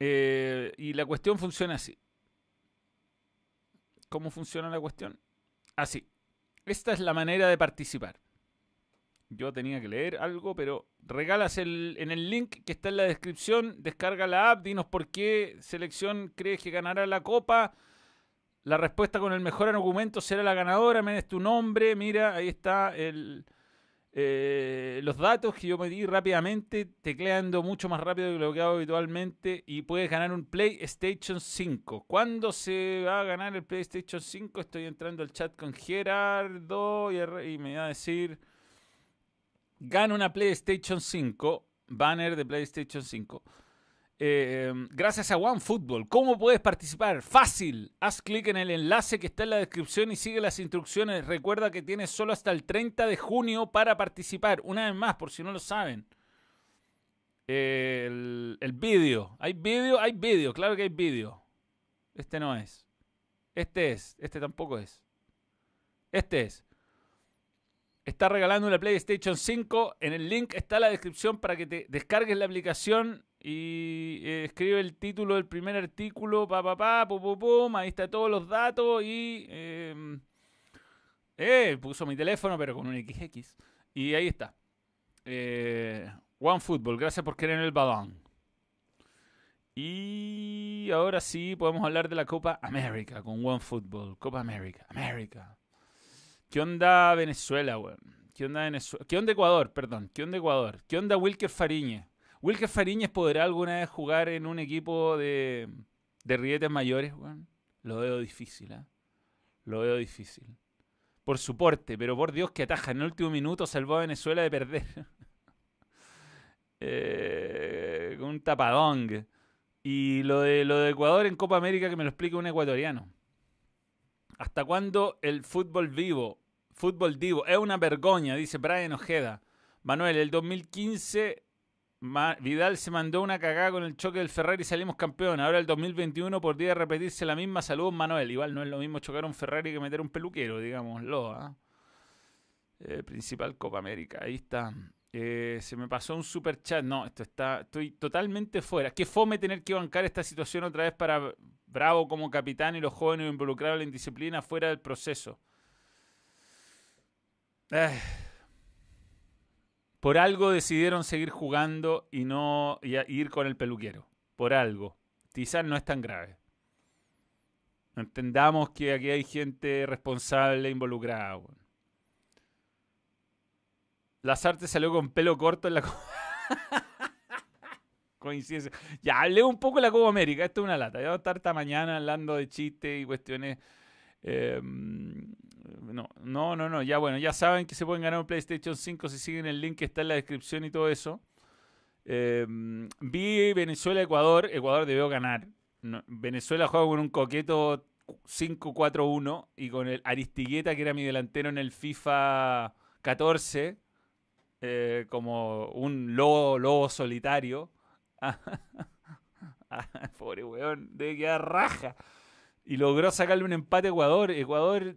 Eh, y la cuestión funciona así. ¿Cómo funciona la cuestión? Así. Esta es la manera de participar. Yo tenía que leer algo, pero regalas el, en el link que está en la descripción, descarga la app, dinos por qué selección crees que ganará la copa. La respuesta con el mejor argumento será la ganadora, me des tu nombre, mira, ahí está el, eh, los datos que yo pedí rápidamente, tecleando mucho más rápido que lo que hago habitualmente, y puedes ganar un PlayStation 5. ¿Cuándo se va a ganar el PlayStation 5? Estoy entrando al chat con Gerardo y, me va a decir, gana una PlayStation 5 banner de PlayStation 5. Eh, gracias a OneFootball. ¿Cómo puedes participar? Fácil. Haz clic en el enlace que está en la descripción y sigue las instrucciones. Recuerda que tienes solo hasta el 30 de junio para participar. Una vez más, por si no lo saben. el, el vídeo. ¿Hay vídeo? Hay vídeo. Claro que hay vídeo. Este no es. Este es. Este tampoco es. Este es. Está regalando una PlayStation 5. En el link está la descripción para que te descargues la aplicación y eh, escribe el título del primer artículo, pa, pa, pa, pum, pum, pum, ahí está todos los datos y... Em, eh, puso mi teléfono, pero con un XX. Y ahí está. Eh, One Football, gracias por querer el balón. Y ahora sí podemos hablar de la Copa América con One Football. Copa América, América. ¿Qué onda Venezuela, weón? ¿Qué onda Venezuela? ¿Qué onda Ecuador, perdón? ¿Qué onda Ecuador? ¿Qué onda Wilker Fariñez? ¿Wilker Fariñez podrá alguna vez jugar en un equipo de, de rietes mayores? lo veo difícil, ¿eh? Lo veo difícil. Por su porte, pero por Dios que ataja. En el último minuto salvó a Venezuela de perder. [laughs] eh, un tapadón. Y lo de, lo de Ecuador en Copa América que me lo explique un ecuatoriano. ¿Hasta cuándo el fútbol vivo, fútbol vivo, es una vergüenza? Dice Brian Ojeda. Manuel, el 2015 Vidal se mandó una cagada con el choque del Ferrari y salimos campeón. Ahora el 2021 podría repetirse la misma. Saludos, Manuel. Igual no es lo mismo chocar un Ferrari que meter un peluquero, digámoslo. ¿ah? Eh, principal Copa América. Ahí está. Eh, se me pasó un super chat. No, esto está. Estoy totalmente fuera. Qué fome tener que bancar esta situación otra vez para Bravo como capitán y los jóvenes involucrados en la indisciplina fuera del proceso. Eh. Por algo decidieron seguir jugando y no ir con el peluquero. Por algo. Quizás no es tan grave. Entendamos que aquí hay gente responsable involucrada. Las artes salió con pelo corto en la [laughs] coincidencia. Ya hablé un poco de la Copa América. Esto es una lata. Ya voy a estar esta mañana hablando de chistes y cuestiones. Eh, no, no, no, no. Ya bueno, ya saben que se pueden ganar un PlayStation 5 si siguen el link que está en la descripción y todo eso. Em, vi Venezuela-Ecuador. Ecuador debió ganar. Venezuela juega con un coqueto 5-4-1 y con el Aristigueta, que era mi delantero en el FIFA 14, eh, como un lobo, lobo solitario. [laughs] Pobre weón, debe quedar raja. Y logró sacarle un empate a Ecuador. Ecuador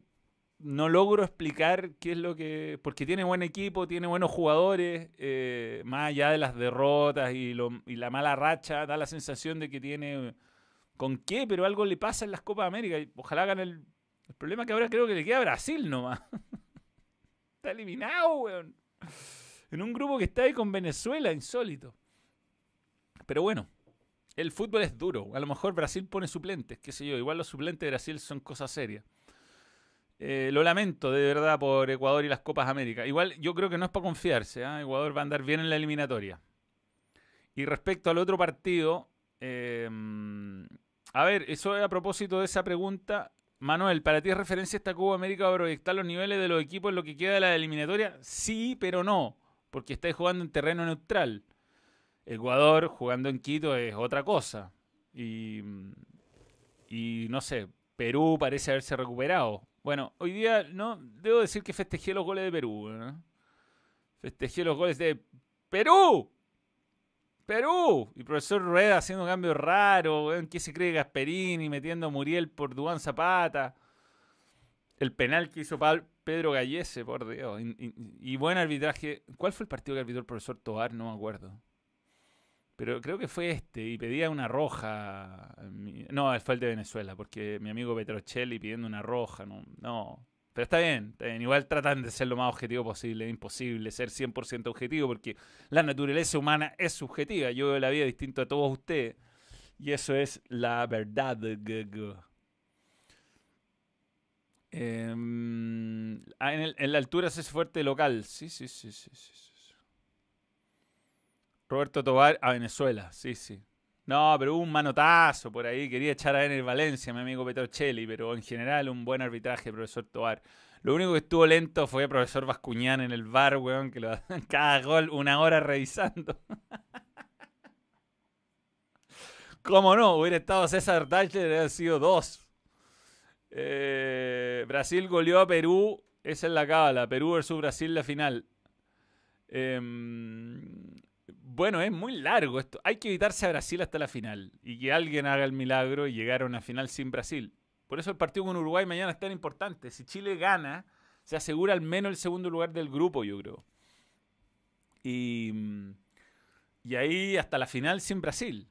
no logro explicar qué es lo que. Porque tiene buen equipo, tiene buenos jugadores, eh, más allá de las derrotas y, la mala racha, da la sensación de que tiene. ¿Con qué? Pero algo le pasa en las Copas América. Y ojalá hagan el. El problema que ahora creo que le queda a Brasil nomás. [laughs] está eliminado, weón. En un grupo que está ahí con Venezuela, insólito. Pero bueno, el fútbol es duro. A lo mejor Brasil pone suplentes, qué sé yo. Igual los suplentes de Brasil son cosas serias. Eh, lo lamento de verdad por Ecuador y las Copas América. Igual yo creo que no es para confiarse. ¿ah? Ecuador va a andar bien en la eliminatoria. Y respecto al otro partido, em, a ver, eso es a propósito de esa pregunta. Manuel, ¿para ti es referencia esta Copa América para proyectar los niveles de los equipos en lo que queda de la eliminatoria? Sí, pero no, porque estáis jugando en terreno neutral. Ecuador jugando en Quito es otra cosa. Y, y no sé, Perú parece haberse recuperado. Bueno, hoy día no debo decir que festejé los goles de Perú. Festejé los goles de Perú. Perú. Y profesor Rueda haciendo un cambio raro. ¿En qué se cree Gasperini metiendo a Muriel por Duan Zapata? El penal que hizo Pedro Gallese, por Dios. Y, buen arbitraje. ¿Cuál fue el partido que arbitró el profesor Tobar? No me acuerdo. Pero creo que fue este y pedía una roja. No, fue el de Venezuela, porque mi amigo Petrocelli pidiendo una roja. No, no. Pero está bien, está bien. Igual tratan de ser lo más objetivo posible. Es imposible ser 100% objetivo porque la naturaleza humana es subjetiva. Yo veo la vida distinto a todos ustedes. Y eso es la verdad. Ah, en, en, la altura se es fuerte local. Sí, sí, sí, sí. sí. Roberto Tobar a Venezuela, sí, sí. No, pero hubo un manotazo por ahí. Quería echar a el Valencia, mi amigo Petrocelli, pero en general un buen arbitraje, profesor Tobar. Lo único que estuvo lento fue el profesor Bascuñán en el bar, weón, que lo [laughs] cada gol una hora revisando. [laughs] ¿Cómo no? Hubiera estado César Dachler, hubiera sido dos. Eh, Brasil goleó a Perú. Esa es la cábala. Perú versus Brasil la final. Em, bueno, es muy largo esto. Hay que evitarse a Brasil hasta la final. Y que alguien haga el milagro y llegar a una final sin Brasil. Por eso el partido con Uruguay mañana es tan importante. Si Chile gana, se asegura al menos el segundo lugar del grupo, yo creo. Y, y ahí hasta la final sin Brasil.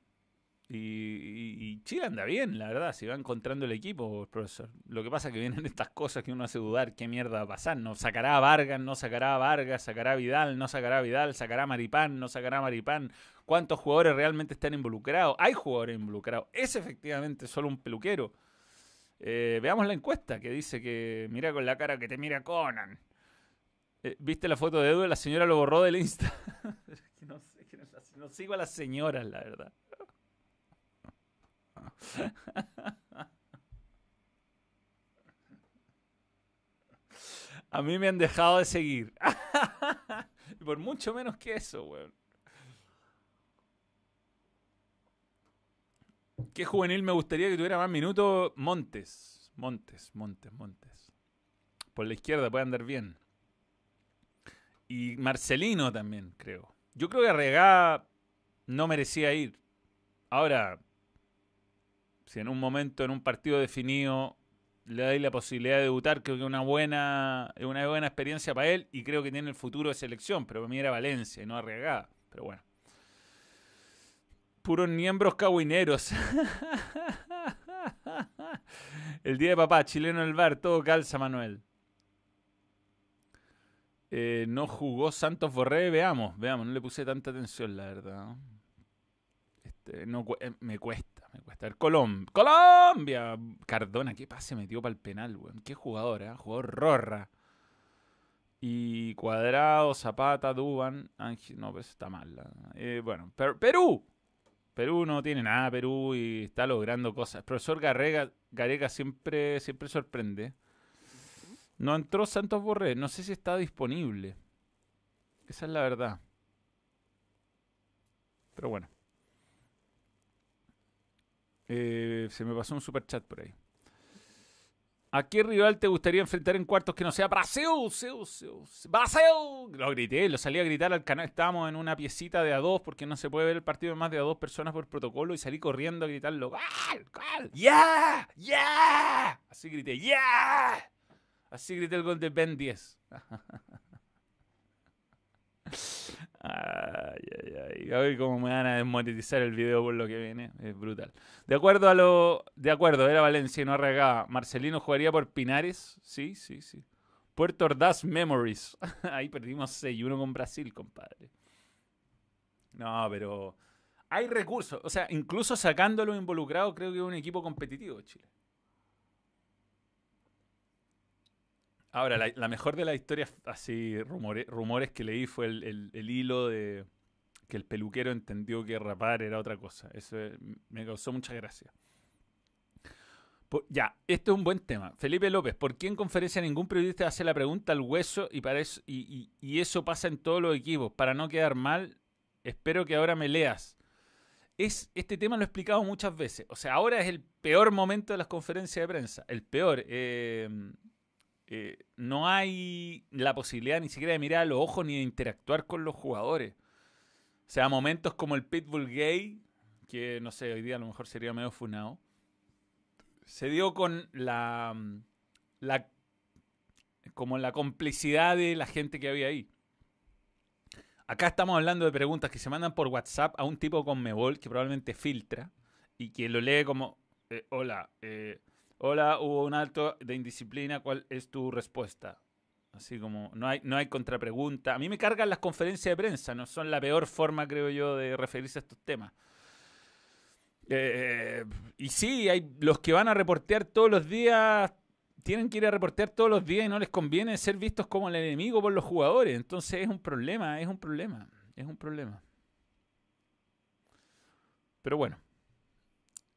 Y, Chile anda bien, la verdad, si va encontrando el equipo, profesor. Lo que pasa es que vienen estas cosas que uno hace dudar qué mierda va a pasar. No sacará a Vargas, no sacará a Vargas, sacará a Vidal, no sacará a Vidal, sacará a Maripán, no sacará a Maripán. ¿Cuántos jugadores realmente están involucrados? Hay jugadores involucrados. Es efectivamente solo un peluquero. Eh, veamos la encuesta que dice que mira con la cara que te mira Conan. Eh, ¿Viste la foto de Edu? La señora lo borró del Insta. [laughs] no, sé, no sigo a las señoras, la verdad. [laughs] A mí me han dejado de seguir. [laughs] Por mucho menos que eso, weón. ¿Qué juvenil me gustaría que tuviera más minutos? Montes. Montes, Montes, Montes. Por la izquierda puede andar bien. Y Marcelino también, creo. Yo creo que Arregá no merecía ir. Ahora, si en un momento, en un partido definido, le dais la posibilidad de debutar, creo que una buena, una buena experiencia para él y creo que tiene el futuro de selección, pero para mí era Valencia y no Arriagada. Pero bueno. Puros miembros cagüineros. [laughs] el día de papá, chileno en el bar, todo calza, Manuel. Eh, no jugó Santos Borré, veamos, veamos, no le puse tanta atención, la verdad. Este, no, eh, me cuesta. Me cuesta ver. Colombia. Cardona, qué pase metió para el penal, weón. Qué jugador, ¿eh? Jugador Rorra. Y Cuadrado, Zapata, Duban. Ángel, no, pues está mal. Eh, bueno, Perú. Perú no tiene nada, Perú, y está logrando cosas. El profesor Garrega, Garega siempre, siempre sorprende. No entró Santos Borré, no sé si está disponible. Esa es la verdad. Pero bueno. Eh, se me pasó un super chat por ahí. ¿A qué rival te gustaría enfrentar en cuartos que no sea Brasil? ¡Brasil! Lo grité, lo salí a gritar al canal. Estábamos en una piecita de a dos porque no se puede ver el partido de más de a dos personas por protocolo y salí corriendo a gritarlo. ¡Gol! ¡Gol! ¡Yeah! ¡Yeah! Así grité, ¡Yeah! Así grité el gol de Ben 10. [laughs] Ay, ay, ay. A cómo me van a desmonetizar el video por lo que viene. Es brutal. De acuerdo a lo. De acuerdo, era Valencia y no arregaba. Marcelino jugaría por Pinares. Sí, sí, sí. Puerto Ordaz Memories. [laughs] Ahí perdimos 6-1 con Brasil, compadre. No, pero. Hay recursos. O sea, incluso sacándolo involucrado, creo que es un equipo competitivo Chile. Ahora, la, mejor de las historias, así, rumores, rumores que leí fue el, hilo de que el peluquero entendió que rapar era otra cosa. Eso me causó mucha gracia. ya, este es un buen tema. Felipe López, ¿por qué en conferencia ningún periodista hace la pregunta al hueso y, para eso, y, y eso pasa en todos los equipos? Para no quedar mal, espero que ahora me leas. Es, este tema lo he explicado muchas veces. O sea, ahora es el peor momento de las conferencias de prensa. El peor. Eh, eh, no hay la posibilidad ni siquiera de mirar a los ojos ni de interactuar con los jugadores. O sea, momentos como el Pitbull Gay, que no sé, hoy día a lo mejor sería medio funado, se dio con la, la como la complicidad de la gente que había ahí. Acá estamos hablando de preguntas que se mandan por WhatsApp a un tipo con Mebol que probablemente filtra y que lo lee como, eh, hola, eh, Hola, hubo un alto de indisciplina, ¿cuál es tu respuesta? Así como, no hay, no hay contrapregunta. A mí me cargan las conferencias de prensa, no son la peor forma, creo yo, de referirse a estos temas. Eh, y sí, hay los que van a reportear todos los días, tienen que ir a reportear todos los días y no les conviene ser vistos como el enemigo por los jugadores. Entonces es un problema, es un problema, es un problema. Pero bueno.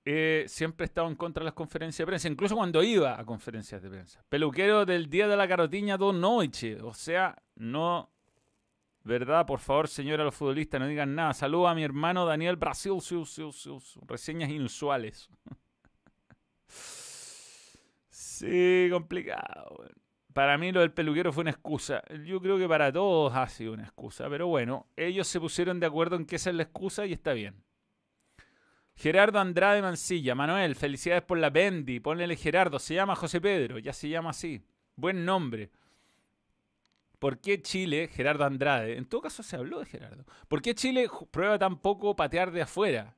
Eh, siempre he estado en contra de las conferencias de prensa, incluso cuando iba a conferencias de prensa. Peluquero del día de la carotiña dos noche. O sea, no. ¿Verdad? Por favor, señora, los futbolistas, no digan nada. Saludo a mi hermano Daniel Brasil. Reseñas inusuales. [laughs] sí, complicado. Para mí lo del peluquero fue una excusa. Yo creo que para todos ha sido una excusa. Pero bueno, ellos se pusieron de acuerdo en que esa es la excusa y está bien. Gerardo Andrade Mancilla. Manuel, felicidades por la Bendy. Ponle Gerardo. Se llama José Pedro. Ya se llama así. Buen nombre. ¿Por qué Chile, Gerardo Andrade? En todo caso se habló de Gerardo. ¿Por qué Chile prueba tan poco patear de afuera?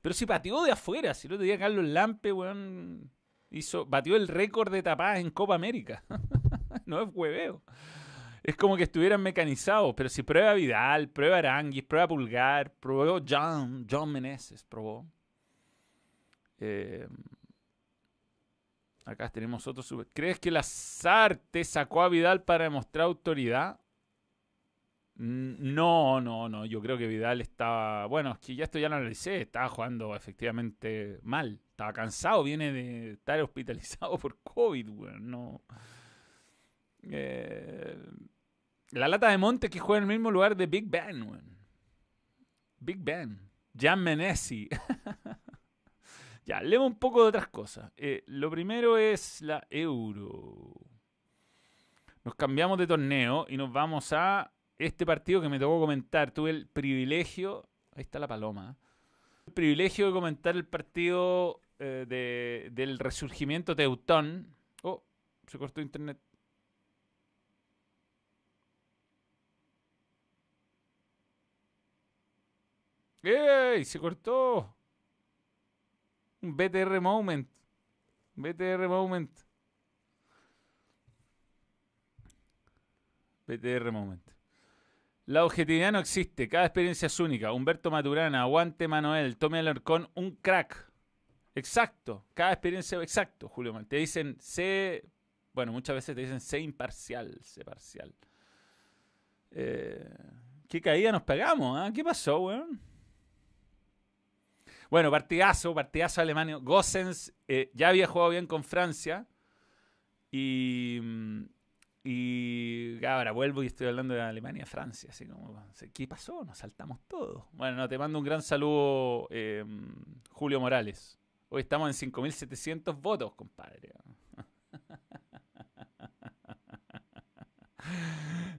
Pero si pateó de afuera. Si lo tenía Carlos Lampe, weón. Hizo, batió el récord de tapadas en Copa América. [laughs] no es hueveo. Es como que estuvieran mecanizados. Pero si prueba Vidal, prueba Aranguis, prueba Pulgar, probó John, John Meneses, probó. Eh, acá tenemos otro. ¿Crees que la Sarte sacó a Vidal para demostrar autoridad? No, no, no. Yo creo que Vidal estaba. Bueno, ya esto ya lo analicé. Estaba jugando efectivamente mal. Estaba cansado. Viene de estar hospitalizado por COVID, No. Eh, la lata de Monte que juega en el mismo lugar de Big Ben, Big Ben. Jan Menesi. [laughs] Ya, leemos un poco de otras cosas. Eh, lo primero es la Euro. Nos cambiamos de torneo y nos vamos a este partido que me tocó comentar. Tuve el privilegio. Ahí está la paloma. El privilegio de comentar el partido eh, del resurgimiento teutón. Oh, se cortó internet. ¡Ey! Se cortó. Un BTR moment. BTR moment. BTR moment. La objetividad no existe, cada experiencia es única. Humberto Maturana, aguante Manuel, tome Alarcón, un crack. Exacto, cada experiencia, exacto, Julio Te dicen sé, bueno, muchas veces te dicen sé imparcial, sé parcial. Eh, ¿Qué caída nos pegamos? Ah? ¿Qué pasó, weón? Bueno, partidazo, partidazo Alemania. Gossens eh, ya había jugado bien con Francia. Y, mm, y ahora vuelvo y estoy hablando de Alemania-Francia. Así como, ¿qué pasó? Nos saltamos todos. Bueno, no, te mando un gran saludo, eh, Julio Morales. Hoy estamos en 5.700 votos, compadre. [laughs]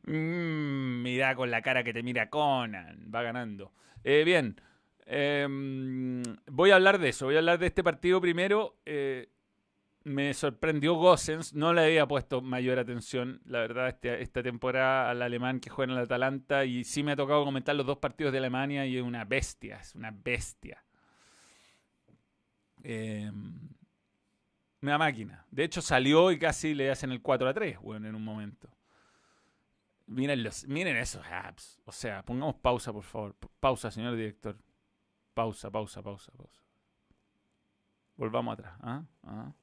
Mm, mira con la cara que te mira Conan. Va ganando. Eh, bien. Em, voy a hablar de eso, voy a hablar de este partido primero. Eh, me sorprendió Gossens, no le había puesto mayor atención, la verdad, este, esta temporada al alemán que juega en el Atalanta y sí me ha tocado comentar los dos partidos de Alemania y es una bestia, es una bestia. Eh, una máquina. De hecho, salió y casi le hacen el 4 a 3, bueno, en un momento. Miren, los, miren esos apps. O sea, pongamos pausa, por favor. Pausa, señor director. Pausa, pausa, pausa, pausa. Volvamos atrás. ¿ah? ¿Ah?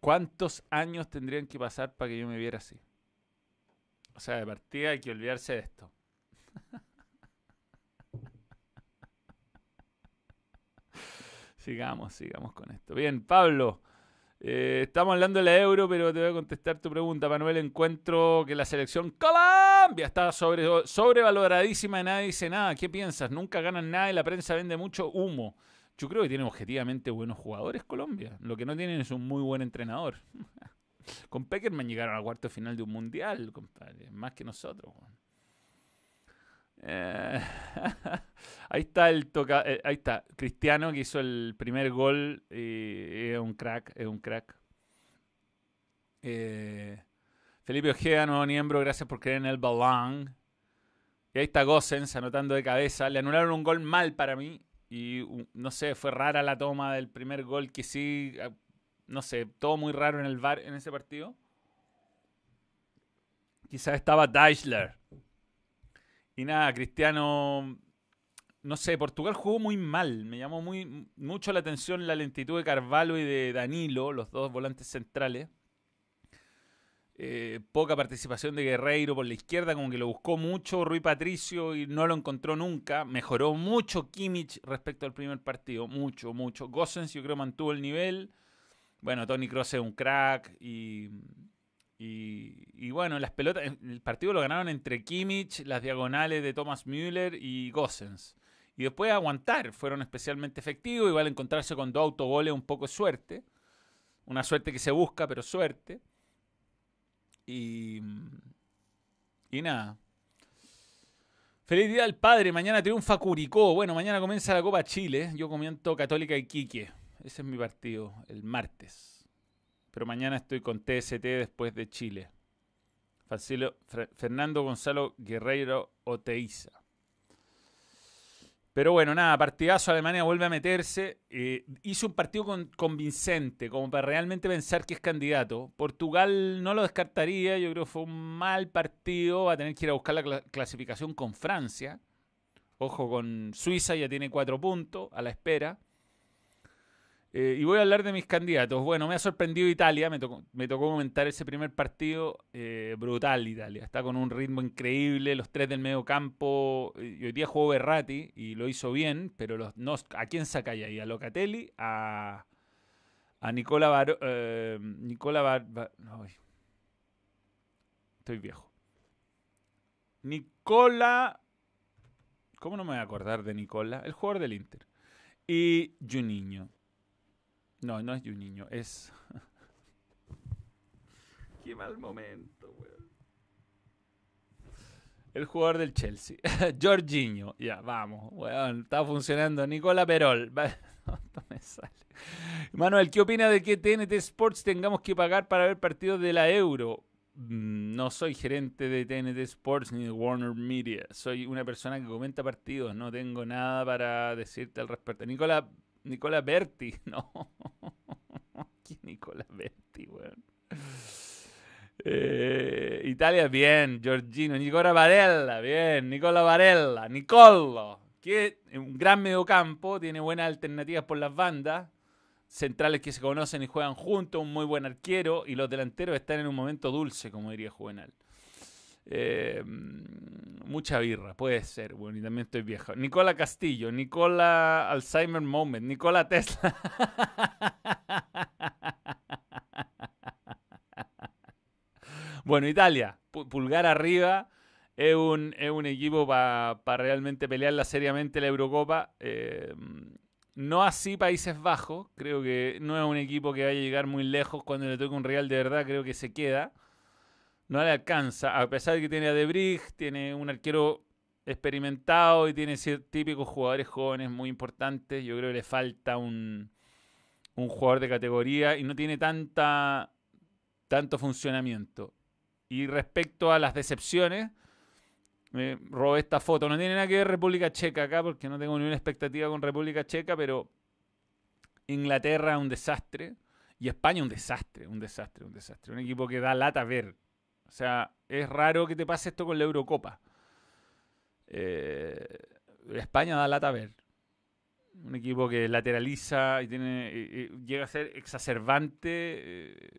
¿Cuántos años tendrían que pasar para que yo me viera así? O sea, de partida hay que olvidarse de esto. [laughs] sigamos, sigamos con esto. Bien, Pablo. Eh, estamos hablando de la euro, pero te voy a contestar tu pregunta, Manuel. Encuentro que la selección Colombia está sobre, sobrevaloradísima y nadie dice nada. ¿Qué piensas? Nunca ganan nada y la prensa vende mucho humo. Yo creo que tiene objetivamente buenos jugadores Colombia. Lo que no tienen es un muy buen entrenador. [laughs] Con Peckerman llegaron al cuarto final de un mundial, compadre. Más que nosotros. Eh, [laughs] ahí está el toca, eh, ahí está Cristiano que hizo el primer gol y es un crack, es un crack. Eh, Felipe Ojeda, nuevo miembro, gracias por creer en el balón. Y ahí está Gossens anotando de cabeza. Le anularon un gol mal para mí. Y no sé, fue rara la toma del primer gol que sí. No sé, todo muy raro en el bar en ese partido. Quizás estaba Deichler. Y nada, Cristiano, no sé, Portugal jugó muy mal. Me llamó muy, mucho la atención la lentitud de Carvalho y de Danilo, los dos volantes centrales. Eh, poca participación de Guerreiro por la izquierda, como que lo buscó mucho Rui Patricio y no lo encontró nunca. Mejoró mucho Kimmich respecto al primer partido, mucho, mucho. Gossens yo creo mantuvo el nivel. Bueno, Tony Cross es un crack y, y, bueno, las pelotas, el partido lo ganaron entre Kimmich, las diagonales de Thomas Müller y Gossens. Y después aguantar, fueron especialmente efectivos, igual encontrarse con dos autogoles un poco suerte. Una suerte que se busca, pero suerte. Y, y nada. Feliz día al padre. Mañana triunfa Curicó. Bueno, mañana comienza la Copa Chile. Yo comienzo Católica y Quique. Ese es mi partido, el martes. Pero mañana estoy con TST después de Chile. Fernando Gonzalo Guerreiro Oteiza. Pero bueno, nada, partidazo. Alemania vuelve a meterse. Eh, hizo un partido convincente, como para realmente pensar que es candidato. Portugal no lo descartaría. Yo creo que fue un mal partido. Va a tener que ir a buscar la clasificación con Francia. Ojo, con Suiza ya tiene cuatro puntos a la espera. Eh, y voy a hablar de mis candidatos. Bueno, me ha sorprendido Italia, me tocó, me tocó comentar ese primer partido. Eh, brutal Italia, está con un ritmo increíble, los tres del medio campo. Y hoy día jugó Berratti y lo hizo bien, pero ¿a quién saca ahí? A Locatelli, a, a Nicola Bar, eh, Nicola Bar, estoy viejo. Nicola... ¿Cómo no me voy a acordar de Nicola? El jugador del Inter. Y Juninho. No, no es Juninho, es. [laughs] Qué mal momento, weón. El jugador del Chelsea. [laughs] Jorginho. Ya, vamos, weón. Está funcionando. Nicola Perol. [laughs] no, me sale. Manuel, ¿qué opina de que TNT Sports tengamos que pagar para ver partidos de la Euro? Mm, no soy gerente de TNT Sports ni de Warner Media. Soy una persona que comenta partidos. No tengo nada para decirte al respecto. Nicola Nicola Berti, [laughs] no. ¿Quién Nicola Berti, weón? Eh, Italia, bien. Giorgino. Nicola Varela, bien. Nicola Varela. Nicolo. Que un gran mediocampo. Tiene buenas alternativas por las bandas. Centrales que se conocen y juegan juntos. Un muy buen arquero. Y los delanteros están en un momento dulce, como diría Juvenal. Eh, mucha birra, puede ser. Bueno, y también estoy viejo. Nicola Castillo, Nicola Alzheimer Moment, Nicola Tesla. [laughs] bueno, Italia, pulgar arriba. Es un, equipo para realmente pelearla seriamente la Eurocopa. Eh, no así Países Bajos. Creo que no es un equipo que vaya a llegar muy lejos. Cuando le toque un Real de verdad, creo que se queda no le alcanza, a pesar de que tiene a Debrig, tiene un arquero experimentado y tiene típicos jugadores jóvenes muy importantes. Yo creo que le falta un, jugador de categoría y no tiene tanta, tanto funcionamiento. Y respecto a las decepciones, me robé esta foto. No tiene nada que ver República Checa acá porque no tengo ninguna expectativa con República Checa, pero Inglaterra un desastre y España un desastre, un desastre, un desastre. Un equipo que da lata ver. O sea, es raro que te pase esto con la Eurocopa. Eh, España da lata a ver. Un equipo que lateraliza y tiene llega a ser exacerbante eh,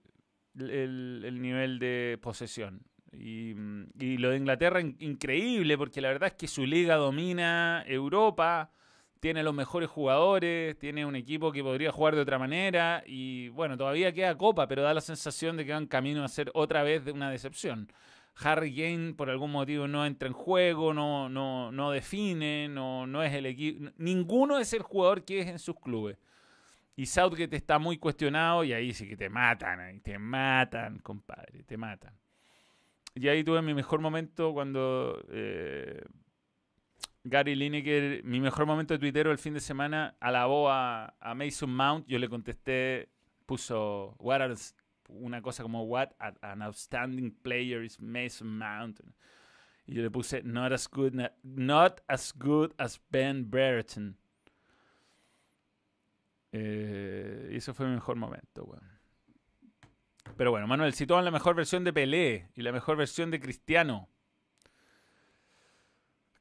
el, nivel de posesión. Y, y, lo de Inglaterra, increíble, porque la verdad es que su liga domina Europa tiene los mejores jugadores, tiene un equipo que podría jugar de otra manera y bueno, todavía queda copa, pero da la sensación de que van camino a ser otra vez de una decepción. Harry Kane por algún motivo no entra en juego, no, no, no define, no, no es el equipo, ninguno es el jugador que es en sus clubes. Y Southgate está muy cuestionado y ahí sí que te matan, te matan, compadre, te matan. Y ahí tuve mi mejor momento cuando eh, Gary Lineker, mi mejor momento de Twitter el fin de semana, alabó a, Mason Mount. Yo le contesté, puso what una cosa como What an outstanding player is Mason Mount. Y yo le puse Not as good, not as, good as Ben Brereton. Eh, eso fue mi mejor momento, Pero bueno, Manuel, si toman la mejor versión de Pelé y la mejor versión de Cristiano,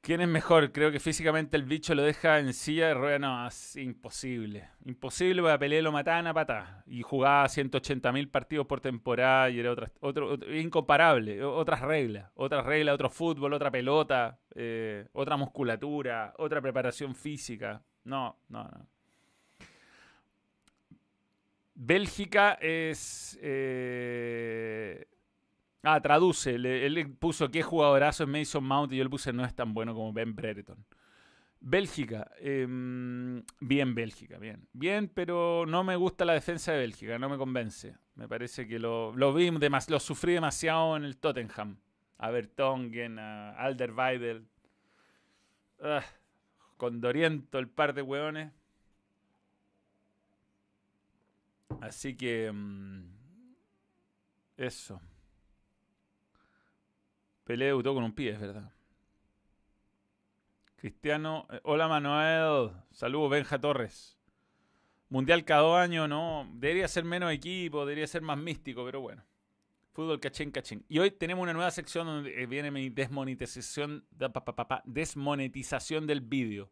¿Quién es mejor? Creo que físicamente el bicho lo deja en silla de ruedas. No, es imposible. Imposible para pelear lo mataban a patas. Y jugaba 180 mil partidos por temporada y era otra, otro, incomparable. Otras reglas. Otras reglas, otro fútbol, otra pelota, eh, otra musculatura, otra preparación física. No, no, no. Bélgica es. Eh, Ah, traduce. él puso qué jugadorazo es Mason Mount y yo le puse no es tan bueno como Ben Brereton. Bélgica. Em, bien, Bélgica, bien. Bien, pero no me gusta la defensa de Bélgica, no me convence. Me parece que lo, lo vi, lo sufrí demasiado en el Tottenham. A Bertongen, a Alderweidel. Ah, con Doriento, el par de hueones. Así que... Em, eso. Pelé debutó con un pie, es verdad. Cristiano, eh, hola Manuel, saludos Benja Torres. Mundial cada año, no, debería ser menos equipo, debería ser más místico, pero bueno. Fútbol cachín, cachín. Y hoy tenemos una nueva sección donde eh, viene mi desmonetización, desmonetización del vídeo.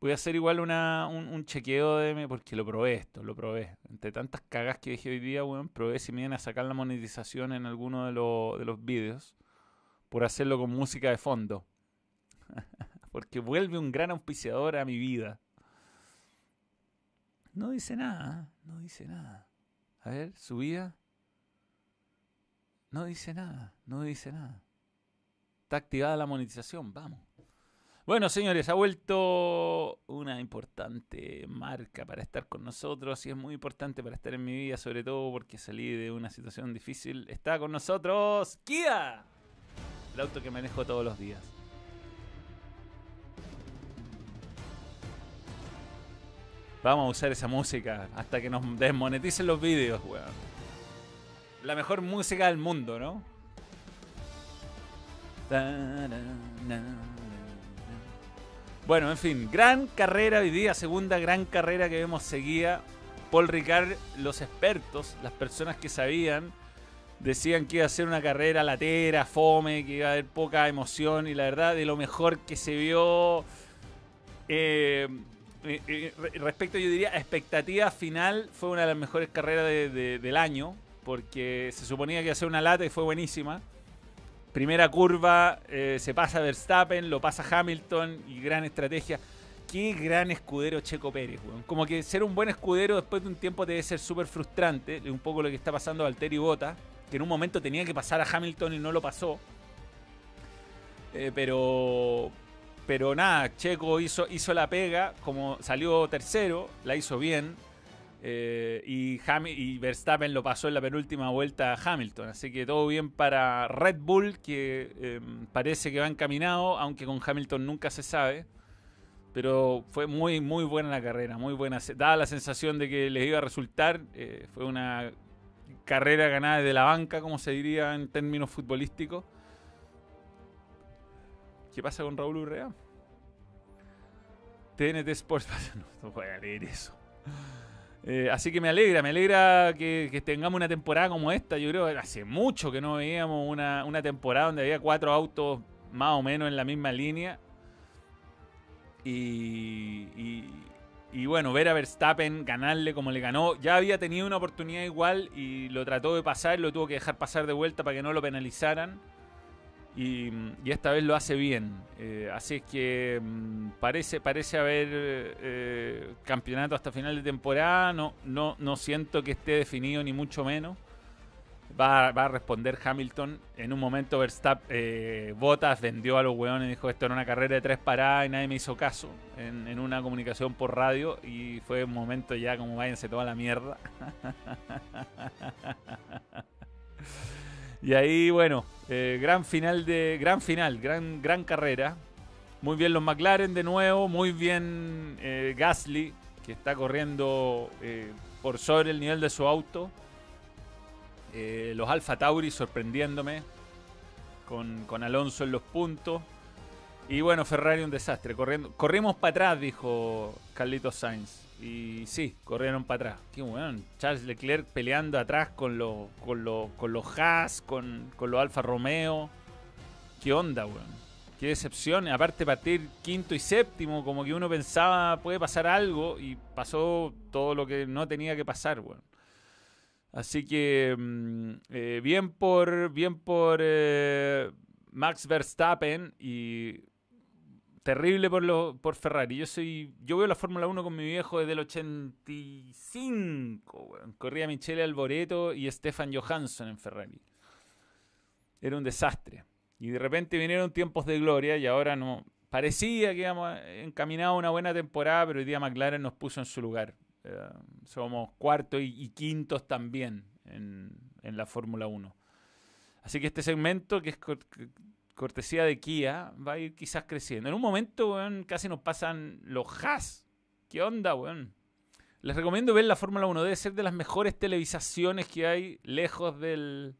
Voy a hacer igual un, chequeo de porque lo probé esto, lo probé. Entre tantas cagas que dije hoy día, probé si me vienen a sacar la monetización en alguno de, de los vídeos por hacerlo con música de fondo. [laughs] Porque vuelve un gran auspiciador a mi vida. No dice nada, no dice nada. A ver, subida. No dice nada, no dice nada. Está activada la monetización, vamos. Bueno, señores, ha vuelto una importante marca para estar con nosotros y es muy importante para estar en mi vida, sobre todo porque salí de una situación difícil. Está con nosotros Kia el auto que manejo todos los días. Vamos a usar esa música hasta que nos desmoneticen los vídeos, weón. La mejor música del mundo, ¿no? Bueno, en fin, gran carrera hoy día, segunda gran carrera que vemos seguida. Paul Ricard, los expertos, las personas que sabían decían que iba a ser una carrera latera, fome, que iba a haber poca emoción y la verdad de lo mejor que se vio eh, eh, eh, respecto yo diría expectativa final fue una de las mejores carreras del año porque se suponía que iba a ser una lata y fue buenísima. Primera curva, se pasa Verstappen, lo pasa Hamilton y gran estrategia. Qué gran escudero Checo Pérez, Como que ser un buen escudero después de un tiempo debe ser súper frustrante. Un poco lo que está pasando a Valtteri Bota que en un momento tenía que pasar a Hamilton y no lo pasó. Eh, pero, pero nada, Checo hizo, hizo la pega, como salió tercero, la hizo bien. Eh, y, y, Verstappen lo pasó en la penúltima vuelta a Hamilton. Así que todo bien para Red Bull, que em, parece que va encaminado, aunque con Hamilton nunca se sabe. Pero fue muy, muy buena la carrera, muy buena. Daba la sensación de que les iba a resultar. Eh, fue una carrera ganada de la banca, como se diría en términos futbolísticos. ¿Qué pasa con Raúl Urrea? TNT Sports. [laughs] No, voy a leer eso. Eh, así que me alegra, me alegra que, tengamos una temporada como esta. Yo creo que hace mucho que no veíamos una, una temporada donde había cuatro autos más o menos en la misma línea. y, y bueno, ver a Verstappen ganarle como le ganó, ya había tenido una oportunidad igual y lo trató de pasar, lo tuvo que dejar pasar de vuelta para que no lo penalizaran. Y, esta vez lo hace bien. Eh, así es que mm, parece, parece haber eh, campeonato hasta final de temporada. No, no, no siento que esté definido ni mucho menos. Va, a responder Hamilton. En un momento Verstappen, eh, Bottas vendió a los hueones y dijo esto era una carrera de tres paradas y nadie me hizo caso en, una comunicación por radio y fue un momento ya como váyanse toda la mierda. [laughs] y ahí bueno, eh, gran final de gran final, gran gran carrera. Muy bien los McLaren de nuevo, muy bien eh, Gasly que está corriendo por sobre el nivel de su auto. Eh, los Alfa Tauri sorprendiéndome con, Alonso en los puntos. Y bueno, Ferrari un desastre. Corriendo, corrimos para atrás, dijo Carlitos Sainz. Y sí, corrieron para atrás. Qué bueno. Charles Leclerc peleando atrás con, los con, con los Haas, con, con los Alfa Romeo. ¿Qué onda, weón? qué decepción. Aparte partir quinto y séptimo, como que uno pensaba puede pasar algo y pasó todo lo que no tenía que pasar, bueno. Así que mm, eh, bien por bien por eh, Max Verstappen y terrible por lo, por Ferrari. Yo soy yo veo la Fórmula 1 con mi viejo desde el 85, weón. Corría Michele Alboreto y Stefan Johansson en Ferrari. Era un desastre. Y de repente vinieron tiempos de gloria y ahora no. Parecía que íbamos encaminado a una buena temporada, pero hoy día McLaren nos puso en su lugar. Eh, somos cuartos y, quintos también en, la Fórmula 1. Así que este segmento, que es cortesía de Kia, va a ir quizás creciendo. En un momento, weón, casi nos pasan los Haas. ¿Qué onda, weón? Les recomiendo ver la Fórmula 1. Debe ser de las mejores televisaciones que hay lejos del,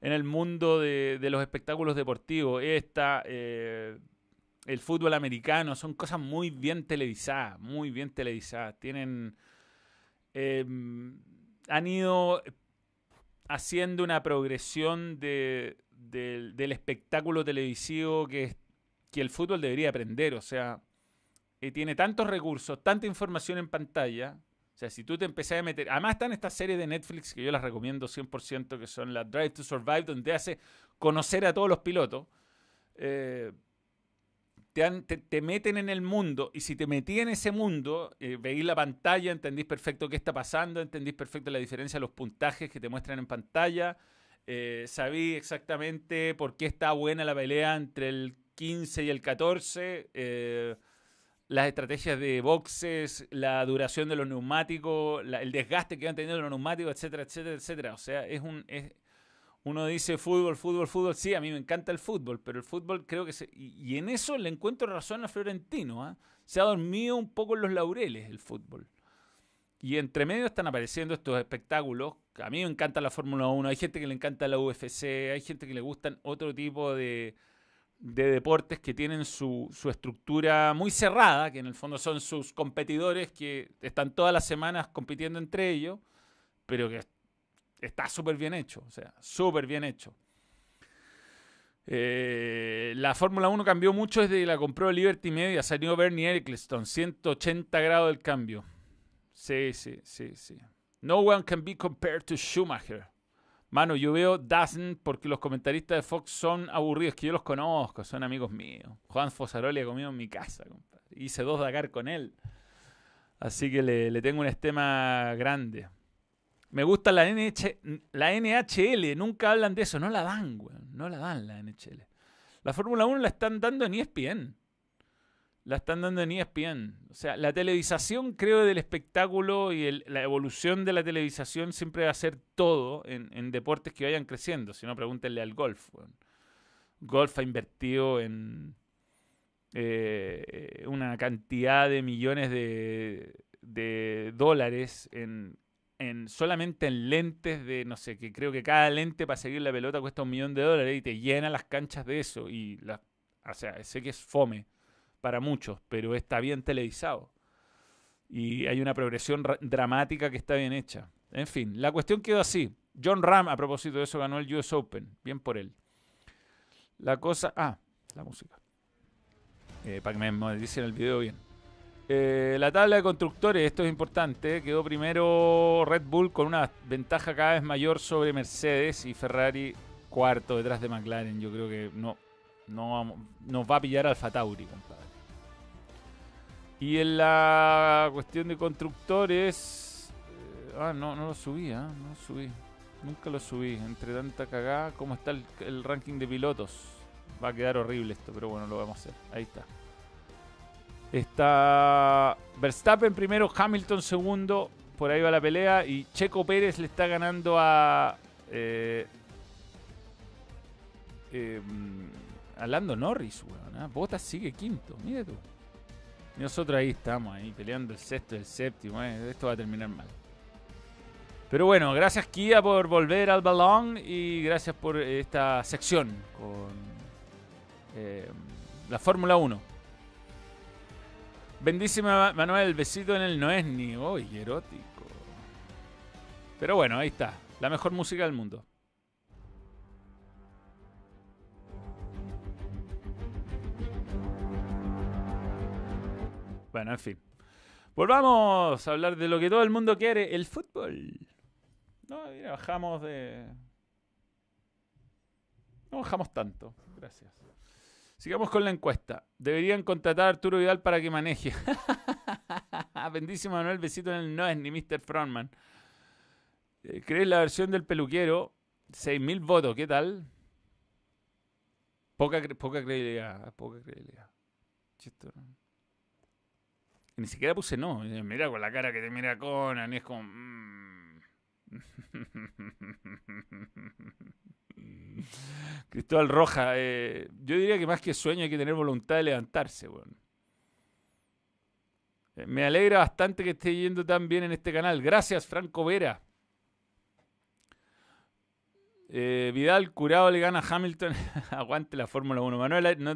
en el mundo de, los espectáculos deportivos. Esta, eh, el fútbol americano, son cosas muy bien televisadas, muy bien televisadas. Tienen... Em, han ido haciendo una progresión del espectáculo televisivo que, el fútbol debería aprender. O sea, eh, tiene tantos recursos, tanta información en pantalla, o sea, si tú te empezás a meter... Además están estas series de Netflix que yo las recomiendo 100%, que son la Drive to Survive, donde hace conocer a todos los pilotos. Eh, te, meten en el mundo y si te metí en ese mundo, eh, la pantalla, entendís perfecto qué está pasando, entendís perfecto la diferencia de los puntajes que te muestran en pantalla, eh, sabí exactamente por qué está buena la pelea entre el 15 y el 14. Eh, las estrategias de boxes, la duración de los neumáticos, el desgaste que van teniendo los neumáticos, etcétera, etcétera, etcétera. O sea, es un. Uno dice fútbol, fútbol, fútbol. Sí, a mí me encanta el fútbol, pero el fútbol creo que se. Y, en eso le encuentro razón a Florentino. ¿ah? Se ha dormido un poco en los laureles el fútbol. Y entre medio están apareciendo estos espectáculos. A mí me encanta la Fórmula 1, hay gente que le encanta la UFC, hay gente que le gustan otro tipo de, de deportes que tienen su, estructura muy cerrada, que en el fondo son sus competidores que están todas las semanas compitiendo entre ellos, pero que está súper bien hecho, o sea, súper bien hecho. Eh, la Fórmula 1 cambió mucho desde que la compró Liberty Media, salió Bernie Eccleston, 180 grados del cambio. Sí, sí, sí, sí. No one can be compared to Schumacher. Mano, yo veo Dazen porque los comentaristas de Fox son aburridos, que yo los conozco, son amigos míos. Juan Fosaroli ha comido en mi casa, compadre. Hice dos Dakar con él. Así que le, tengo un estema grande. Me gusta la, NH, la NHL, nunca hablan de eso, no la dan, weón. No la dan la NHL. La Fórmula 1 la están dando en ESPN la están dando en ESPN. O sea, la televisación, creo, del espectáculo y la evolución de la televisación siempre va a ser todo en, deportes que vayan creciendo. Si no, pregúntenle al golf. Golf ha invertido en eh, una cantidad de millones de, dólares en, solamente en lentes de, no sé, que creo que cada lente para seguir la pelota cuesta un millón de dólares y te llena las canchas de eso. Y la, o sea, sé que es fome para muchos, pero está bien televisado. Y hay una progresión dramática que está bien hecha. En fin, la cuestión quedó así. John Ram, a propósito de eso, ganó el US Open. Bien por él. La cosa... Ah, la música. Eh, para que me dicen el video bien. Eh, la tabla de constructores, esto es importante, quedó primero Red Bull con una ventaja cada vez mayor sobre Mercedes y Ferrari cuarto detrás de McLaren. Yo creo que no, no nos va a pillar Alfa Tauri, compadre. Y en la cuestión de constructores. Eh, ah, no, no lo subí, ¿ah? No lo subí. Nunca lo subí. Entre tanta cagada, ¿cómo está el, ranking de pilotos? Va a quedar horrible esto, pero bueno, lo vamos a hacer. Ahí está. Está Verstappen primero, Hamilton segundo. Por ahí va la pelea. Y Checo Pérez le está ganando a. Eh, eh, a Lando Norris, weón. ¿eh? Bottas sigue quinto. Mire tú. Nosotros ahí estamos, ahí peleando el sexto y el séptimo. Eh. Esto va a terminar mal. Pero bueno, gracias Kia por volver al balón y gracias por esta sección con eh, la Fórmula 1. Bendísima Manuel, besito en el no es ni hoy, erótico. Pero bueno, ahí está, la mejor música del mundo. Bueno, en fin. Volvamos a hablar de lo que todo el mundo quiere, el fútbol. No, mira, bajamos de... No bajamos tanto, gracias. Sigamos con la encuesta. Deberían contratar a Arturo Vidal para que maneje. [laughs] Bendísimo Manuel, besito en el no es ni Mr. Frontman. Eh, ¿Crees la versión del peluquero? 6.000 votos, ¿qué tal? Poca, poca credibilidad, poca credibilidad. Ni siquiera puse no. Mira con la cara que te mira Conan, es como... Mm. [laughs] [laughs] Cristóbal Roja, eh, yo diría que más que sueño hay que tener voluntad de levantarse, eh, me alegra bastante que esté yendo tan bien en este canal. Gracias, Franco Vera. Eh, Vidal curado le gana a Hamilton. [laughs] Aguante la Fórmula 1. Manuel, no,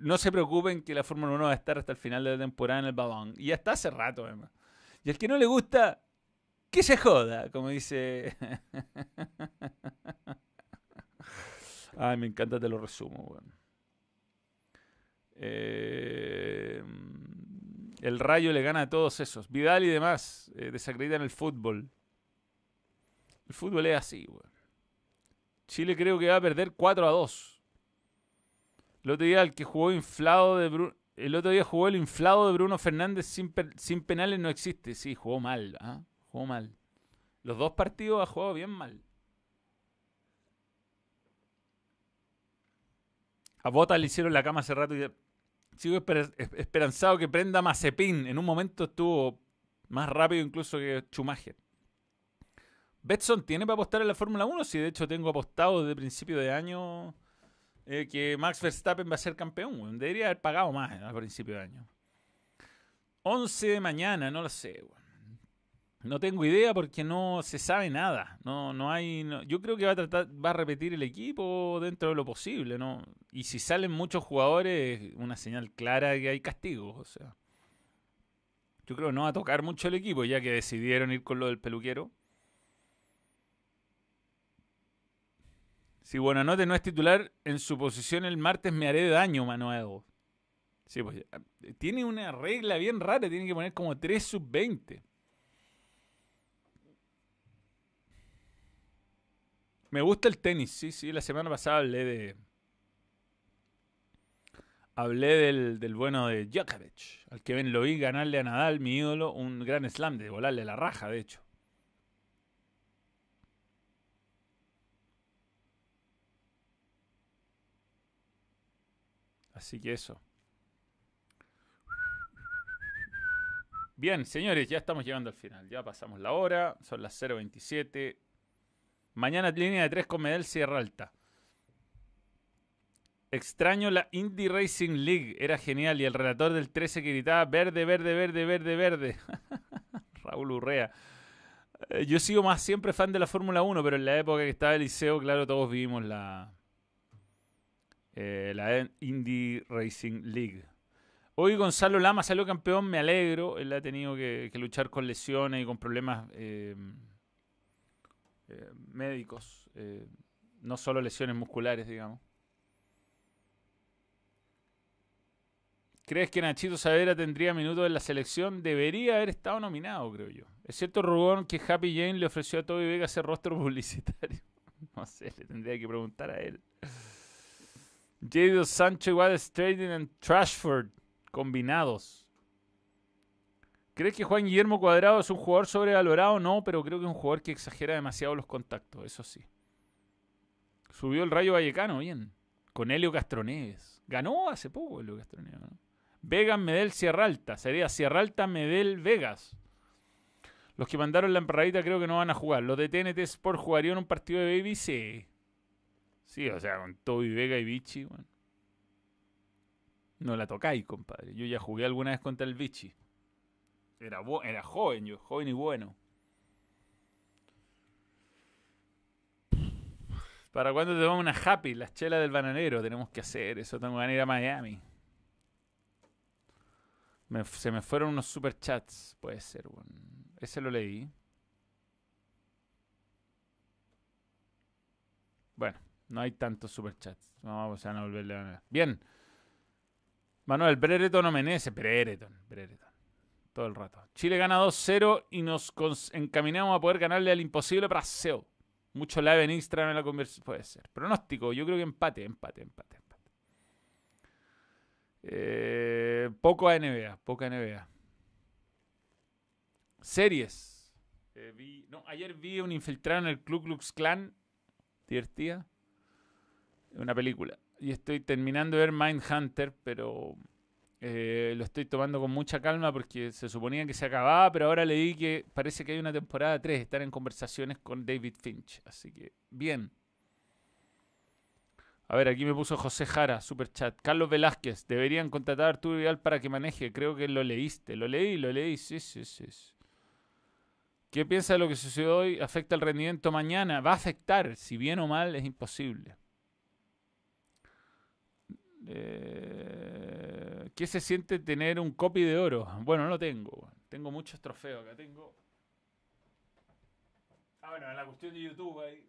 no, se preocupen que la Fórmula 1 va a estar hasta el final de la temporada en el balón. Y ya está hace rato. Y el que no le gusta, que se joda, como dice. [laughs] Ay, me encanta, te lo resumo, eh, el Rayo le gana a todos esos. Vidal y demás eh, desacreditan el fútbol. El fútbol es así, weón. Chile creo que va a perder 4 a 2. El otro día el que jugó inflado de el otro día jugó el inflado de Bruno Fernández sin, sin penales no existe. Sí, jugó mal, ¿ah? Jugó mal. Los dos partidos ha jugado bien mal. A Bota le hicieron la cama hace rato y sigo esperanzado que prenda Mazepin. En un momento estuvo más rápido incluso que Schumacher. Betson tiene para apostar en la Fórmula 1. Si de hecho tengo apostado desde principio de año eh, que Max Verstappen va a ser campeón. Debería haber pagado más a principio de año. 11 de mañana, no lo sé. No tengo idea porque no se sabe nada. No, no hay. yo creo que va a tratar, va a repetir el equipo dentro de lo posible, ¿no? Y si salen muchos jugadores, una señal clara de que hay castigos. O sea. Yo creo que no va a tocar mucho el equipo, ya que decidieron ir con lo del peluquero. Si Buenanote no es titular en su posición el martes, me haré daño, Manuel. Sí, pues tiene una regla bien rara, tiene que poner como 3 sub 20. Me gusta el tenis, sí, sí. La semana pasada hablé de. Hablé del, del bueno de Djokovic, al que ven lo vi ganarle a Nadal, mi ídolo, un gran slam de volarle la raja, de hecho. Así que eso. Bien, señores, ya estamos llegando al final. Ya pasamos la hora, son las 0.27. Mañana línea de 3 con Medel Sierra Alta. Extraño la Indie Racing League, era genial. Y el relator del 13 que gritaba verde, verde, verde, verde, verde. [laughs] Raúl Urrea. Eh, yo sigo más siempre fan de la Fórmula 1, pero en la época que estaba el liceo, claro, todos vivimos la, eh, la Indie Racing League. Hoy Gonzalo Lama salió campeón, me alegro. Él ha tenido que, luchar con lesiones y con problemas eh, eh, médicos, no solo lesiones musculares, digamos. ¿Crees que Nachito Savera tendría minutos en la selección? Debería haber estado nominado, creo yo. Es cierto, Rubón, que Happy Jane le ofreció a Toby Vega hacer rostro [laughs] publicitario. no sé, le tendría que preguntar a él. Jadon Sancho igual Trading en Trashford combinados. ¿Crees que Juan Guillermo Cuadrado es un jugador sobrevalorado? No, pero creo que es un jugador que exagera demasiado los contactos, eso sí. Subió el Rayo Vallecano, bien. Con Helio Castroneves. Ganó hace poco Helio Castroneves. ¿no? Vegas, Medel, Sierra Alta. Sería Sierra Alta, Medel, Vegas. Los que mandaron la emparradita creo que no van a jugar. Los de TNT Sport jugarían un partido de Baby, sí. Sí, o sea, con Toby Vega y Vichy. No la tocáis, compadre. Yo ya jugué alguna vez contra el Vichy. Era, era joven, yo, joven y bueno. ¿Para cuándo te vamos una happy? Las chelas del bananero. Tenemos que hacer eso. Tengo que ir a Miami. se me fueron unos super chats. Puede ser, bueno. Ese lo leí. Bueno. No hay tantos superchats. Vamos a volverle a ver. Bien. Manuel, Brereton o Menezes. Brereton, Brereton. Todo el rato. Chile gana 2-0 y nos encaminamos a poder ganarle al imposible Brasil. Mucho live en Instagram en la conversación. Puede ser. Pronóstico, yo creo que empate, empate, empate, empate. Eh, poco NBA, poca NBA. Series. Eh, ayer vi un infiltrado en el Ku Klux Klan. Divertida. Una película. Y estoy terminando de ver Mindhunter, pero eh, lo estoy tomando con mucha calma porque se suponía que se acababa, pero ahora leí que parece que hay una temporada 3. Están en conversaciones con David Finch. Así que, bien. A ver, aquí me puso José Jara, super chat. Carlos Velázquez, deberían contratar a Arturo Vidal para que maneje. Creo que lo leíste. Lo leí, lo leí, sí, sí, sí. ¿Qué piensa de lo que sucedió hoy? ¿Afecta el rendimiento mañana? Va a afectar, si bien o mal, es imposible. Eh, ¿Qué se siente tener un copy de oro? Bueno, no tengo. Tengo muchos trofeos acá. Tengo. Ah, bueno, en la cuestión de YouTube hay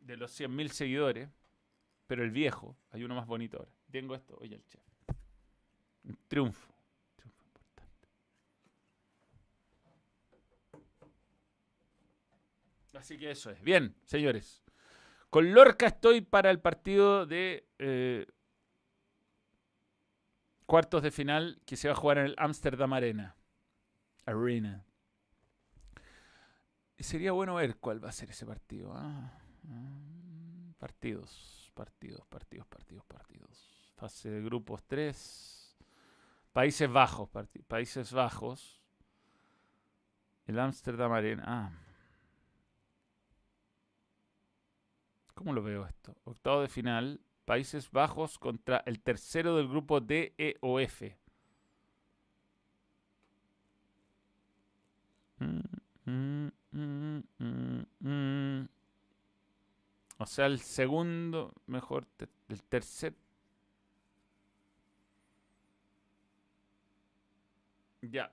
de los 100.000 seguidores, pero el viejo, hay uno más bonito ahora. Tengo esto, oye, el chef. Un triunfo. Así que eso es. Bien, señores. Con Lorca estoy para el partido de eh, cuartos de final que se va a jugar en el Amsterdam Arena. Arena. sería bueno ver cuál va a ser ese partido. ¿ah? Ah, partidos, partidos, partidos, partidos, partidos. Fase de grupos 3. Países Bajos, Países Bajos. El Amsterdam Arena. Ah. ¿Cómo lo veo esto? Octavo de final, Países Bajos contra el tercero del grupo D, E o F. o sea, el segundo mejor, el tercer. Ya,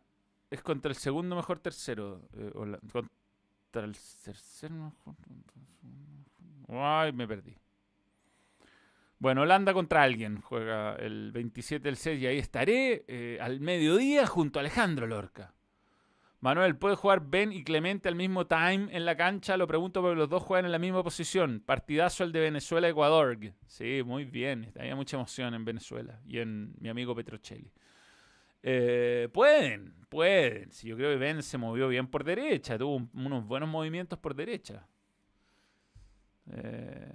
es contra el segundo mejor tercero. Eh, contra el tercero mejor. Ay, me perdí. Bueno, Holanda contra alguien. Juega el 27 del 6 y ahí estaré eh, al mediodía junto a Alejandro Lorca. Manuel, ¿puede jugar Ben y Clemente al mismo time en la cancha? Lo pregunto porque los dos juegan en la misma posición. Partidazo el de Venezuela-Ecuador. Sí, muy bien. Había mucha emoción en Venezuela y en mi amigo Petrocelli. Eh, pueden, pueden. Si yo creo que Ben se movió bien por derecha, tuvo unos buenos movimientos por derecha. Eh,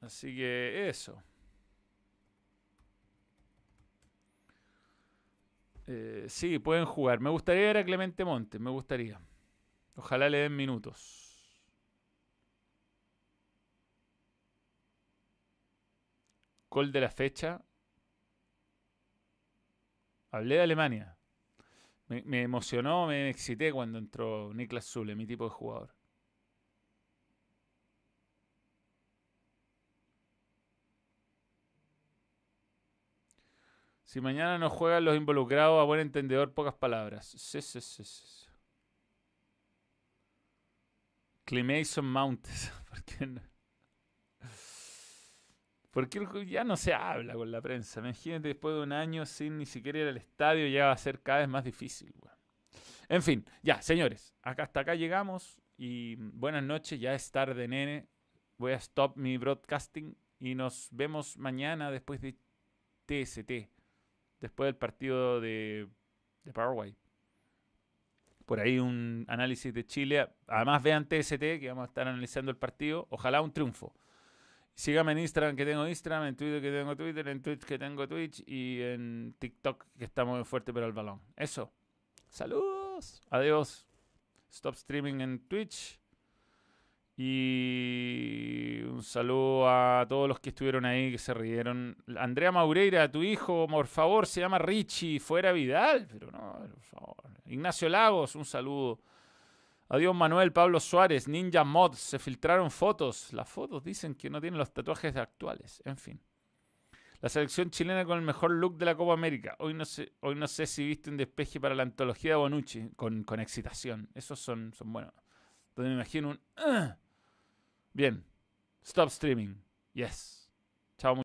así que eso. Eh, sí, pueden jugar. Me gustaría ver a Clemente Montes, me gustaría. Ojalá le den minutos. Gol de la fecha. Hablé de Alemania. Me, emocionó, me excité cuando entró Niklas Zule, mi tipo de jugador. Si mañana no juegan los involucrados, a buen entendedor, pocas palabras. Sí, sí, sí, sí. Climason Mountes. [laughs] ¿Por qué no? Porque ya no se habla con la prensa. Imagínate después de un año sin ni siquiera ir al estadio, ya va a ser cada vez más difícil. En fin, ya, señores, acá hasta acá llegamos y buenas noches, ya es tarde, nene. Voy a stop mi broadcasting y nos vemos mañana después de TST después del partido de, Paraguay. Por ahí un análisis de Chile. Además vean TST, que vamos a estar analizando el partido. Ojalá un triunfo. Síganme en Instagram que tengo Instagram, en Twitter que tengo Twitter, en Twitch que tengo Twitch y en TikTok que estamos muy fuerte pero el balón. Eso. Saludos. Adiós. Stop streaming en Twitch. Y un saludo a todos los que estuvieron ahí, que se rieron. Andrea Maureira, tu hijo, por favor, se llama Richie, fuera Vidal. Pero no, por favor. Ignacio Lagos, un saludo. Adiós Manuel, Pablo Suárez, Ninja Mod, se filtraron fotos. Las fotos dicen que no tienen los tatuajes actuales. En fin. La selección chilena con el mejor look de la Copa América. Hoy no sé, hoy no sé si viste un despeje para la antología de Bonucci con, con excitación. Esos son, son buenos. Donde me imagino un... [clears throat] Bien. Stop streaming. Yes.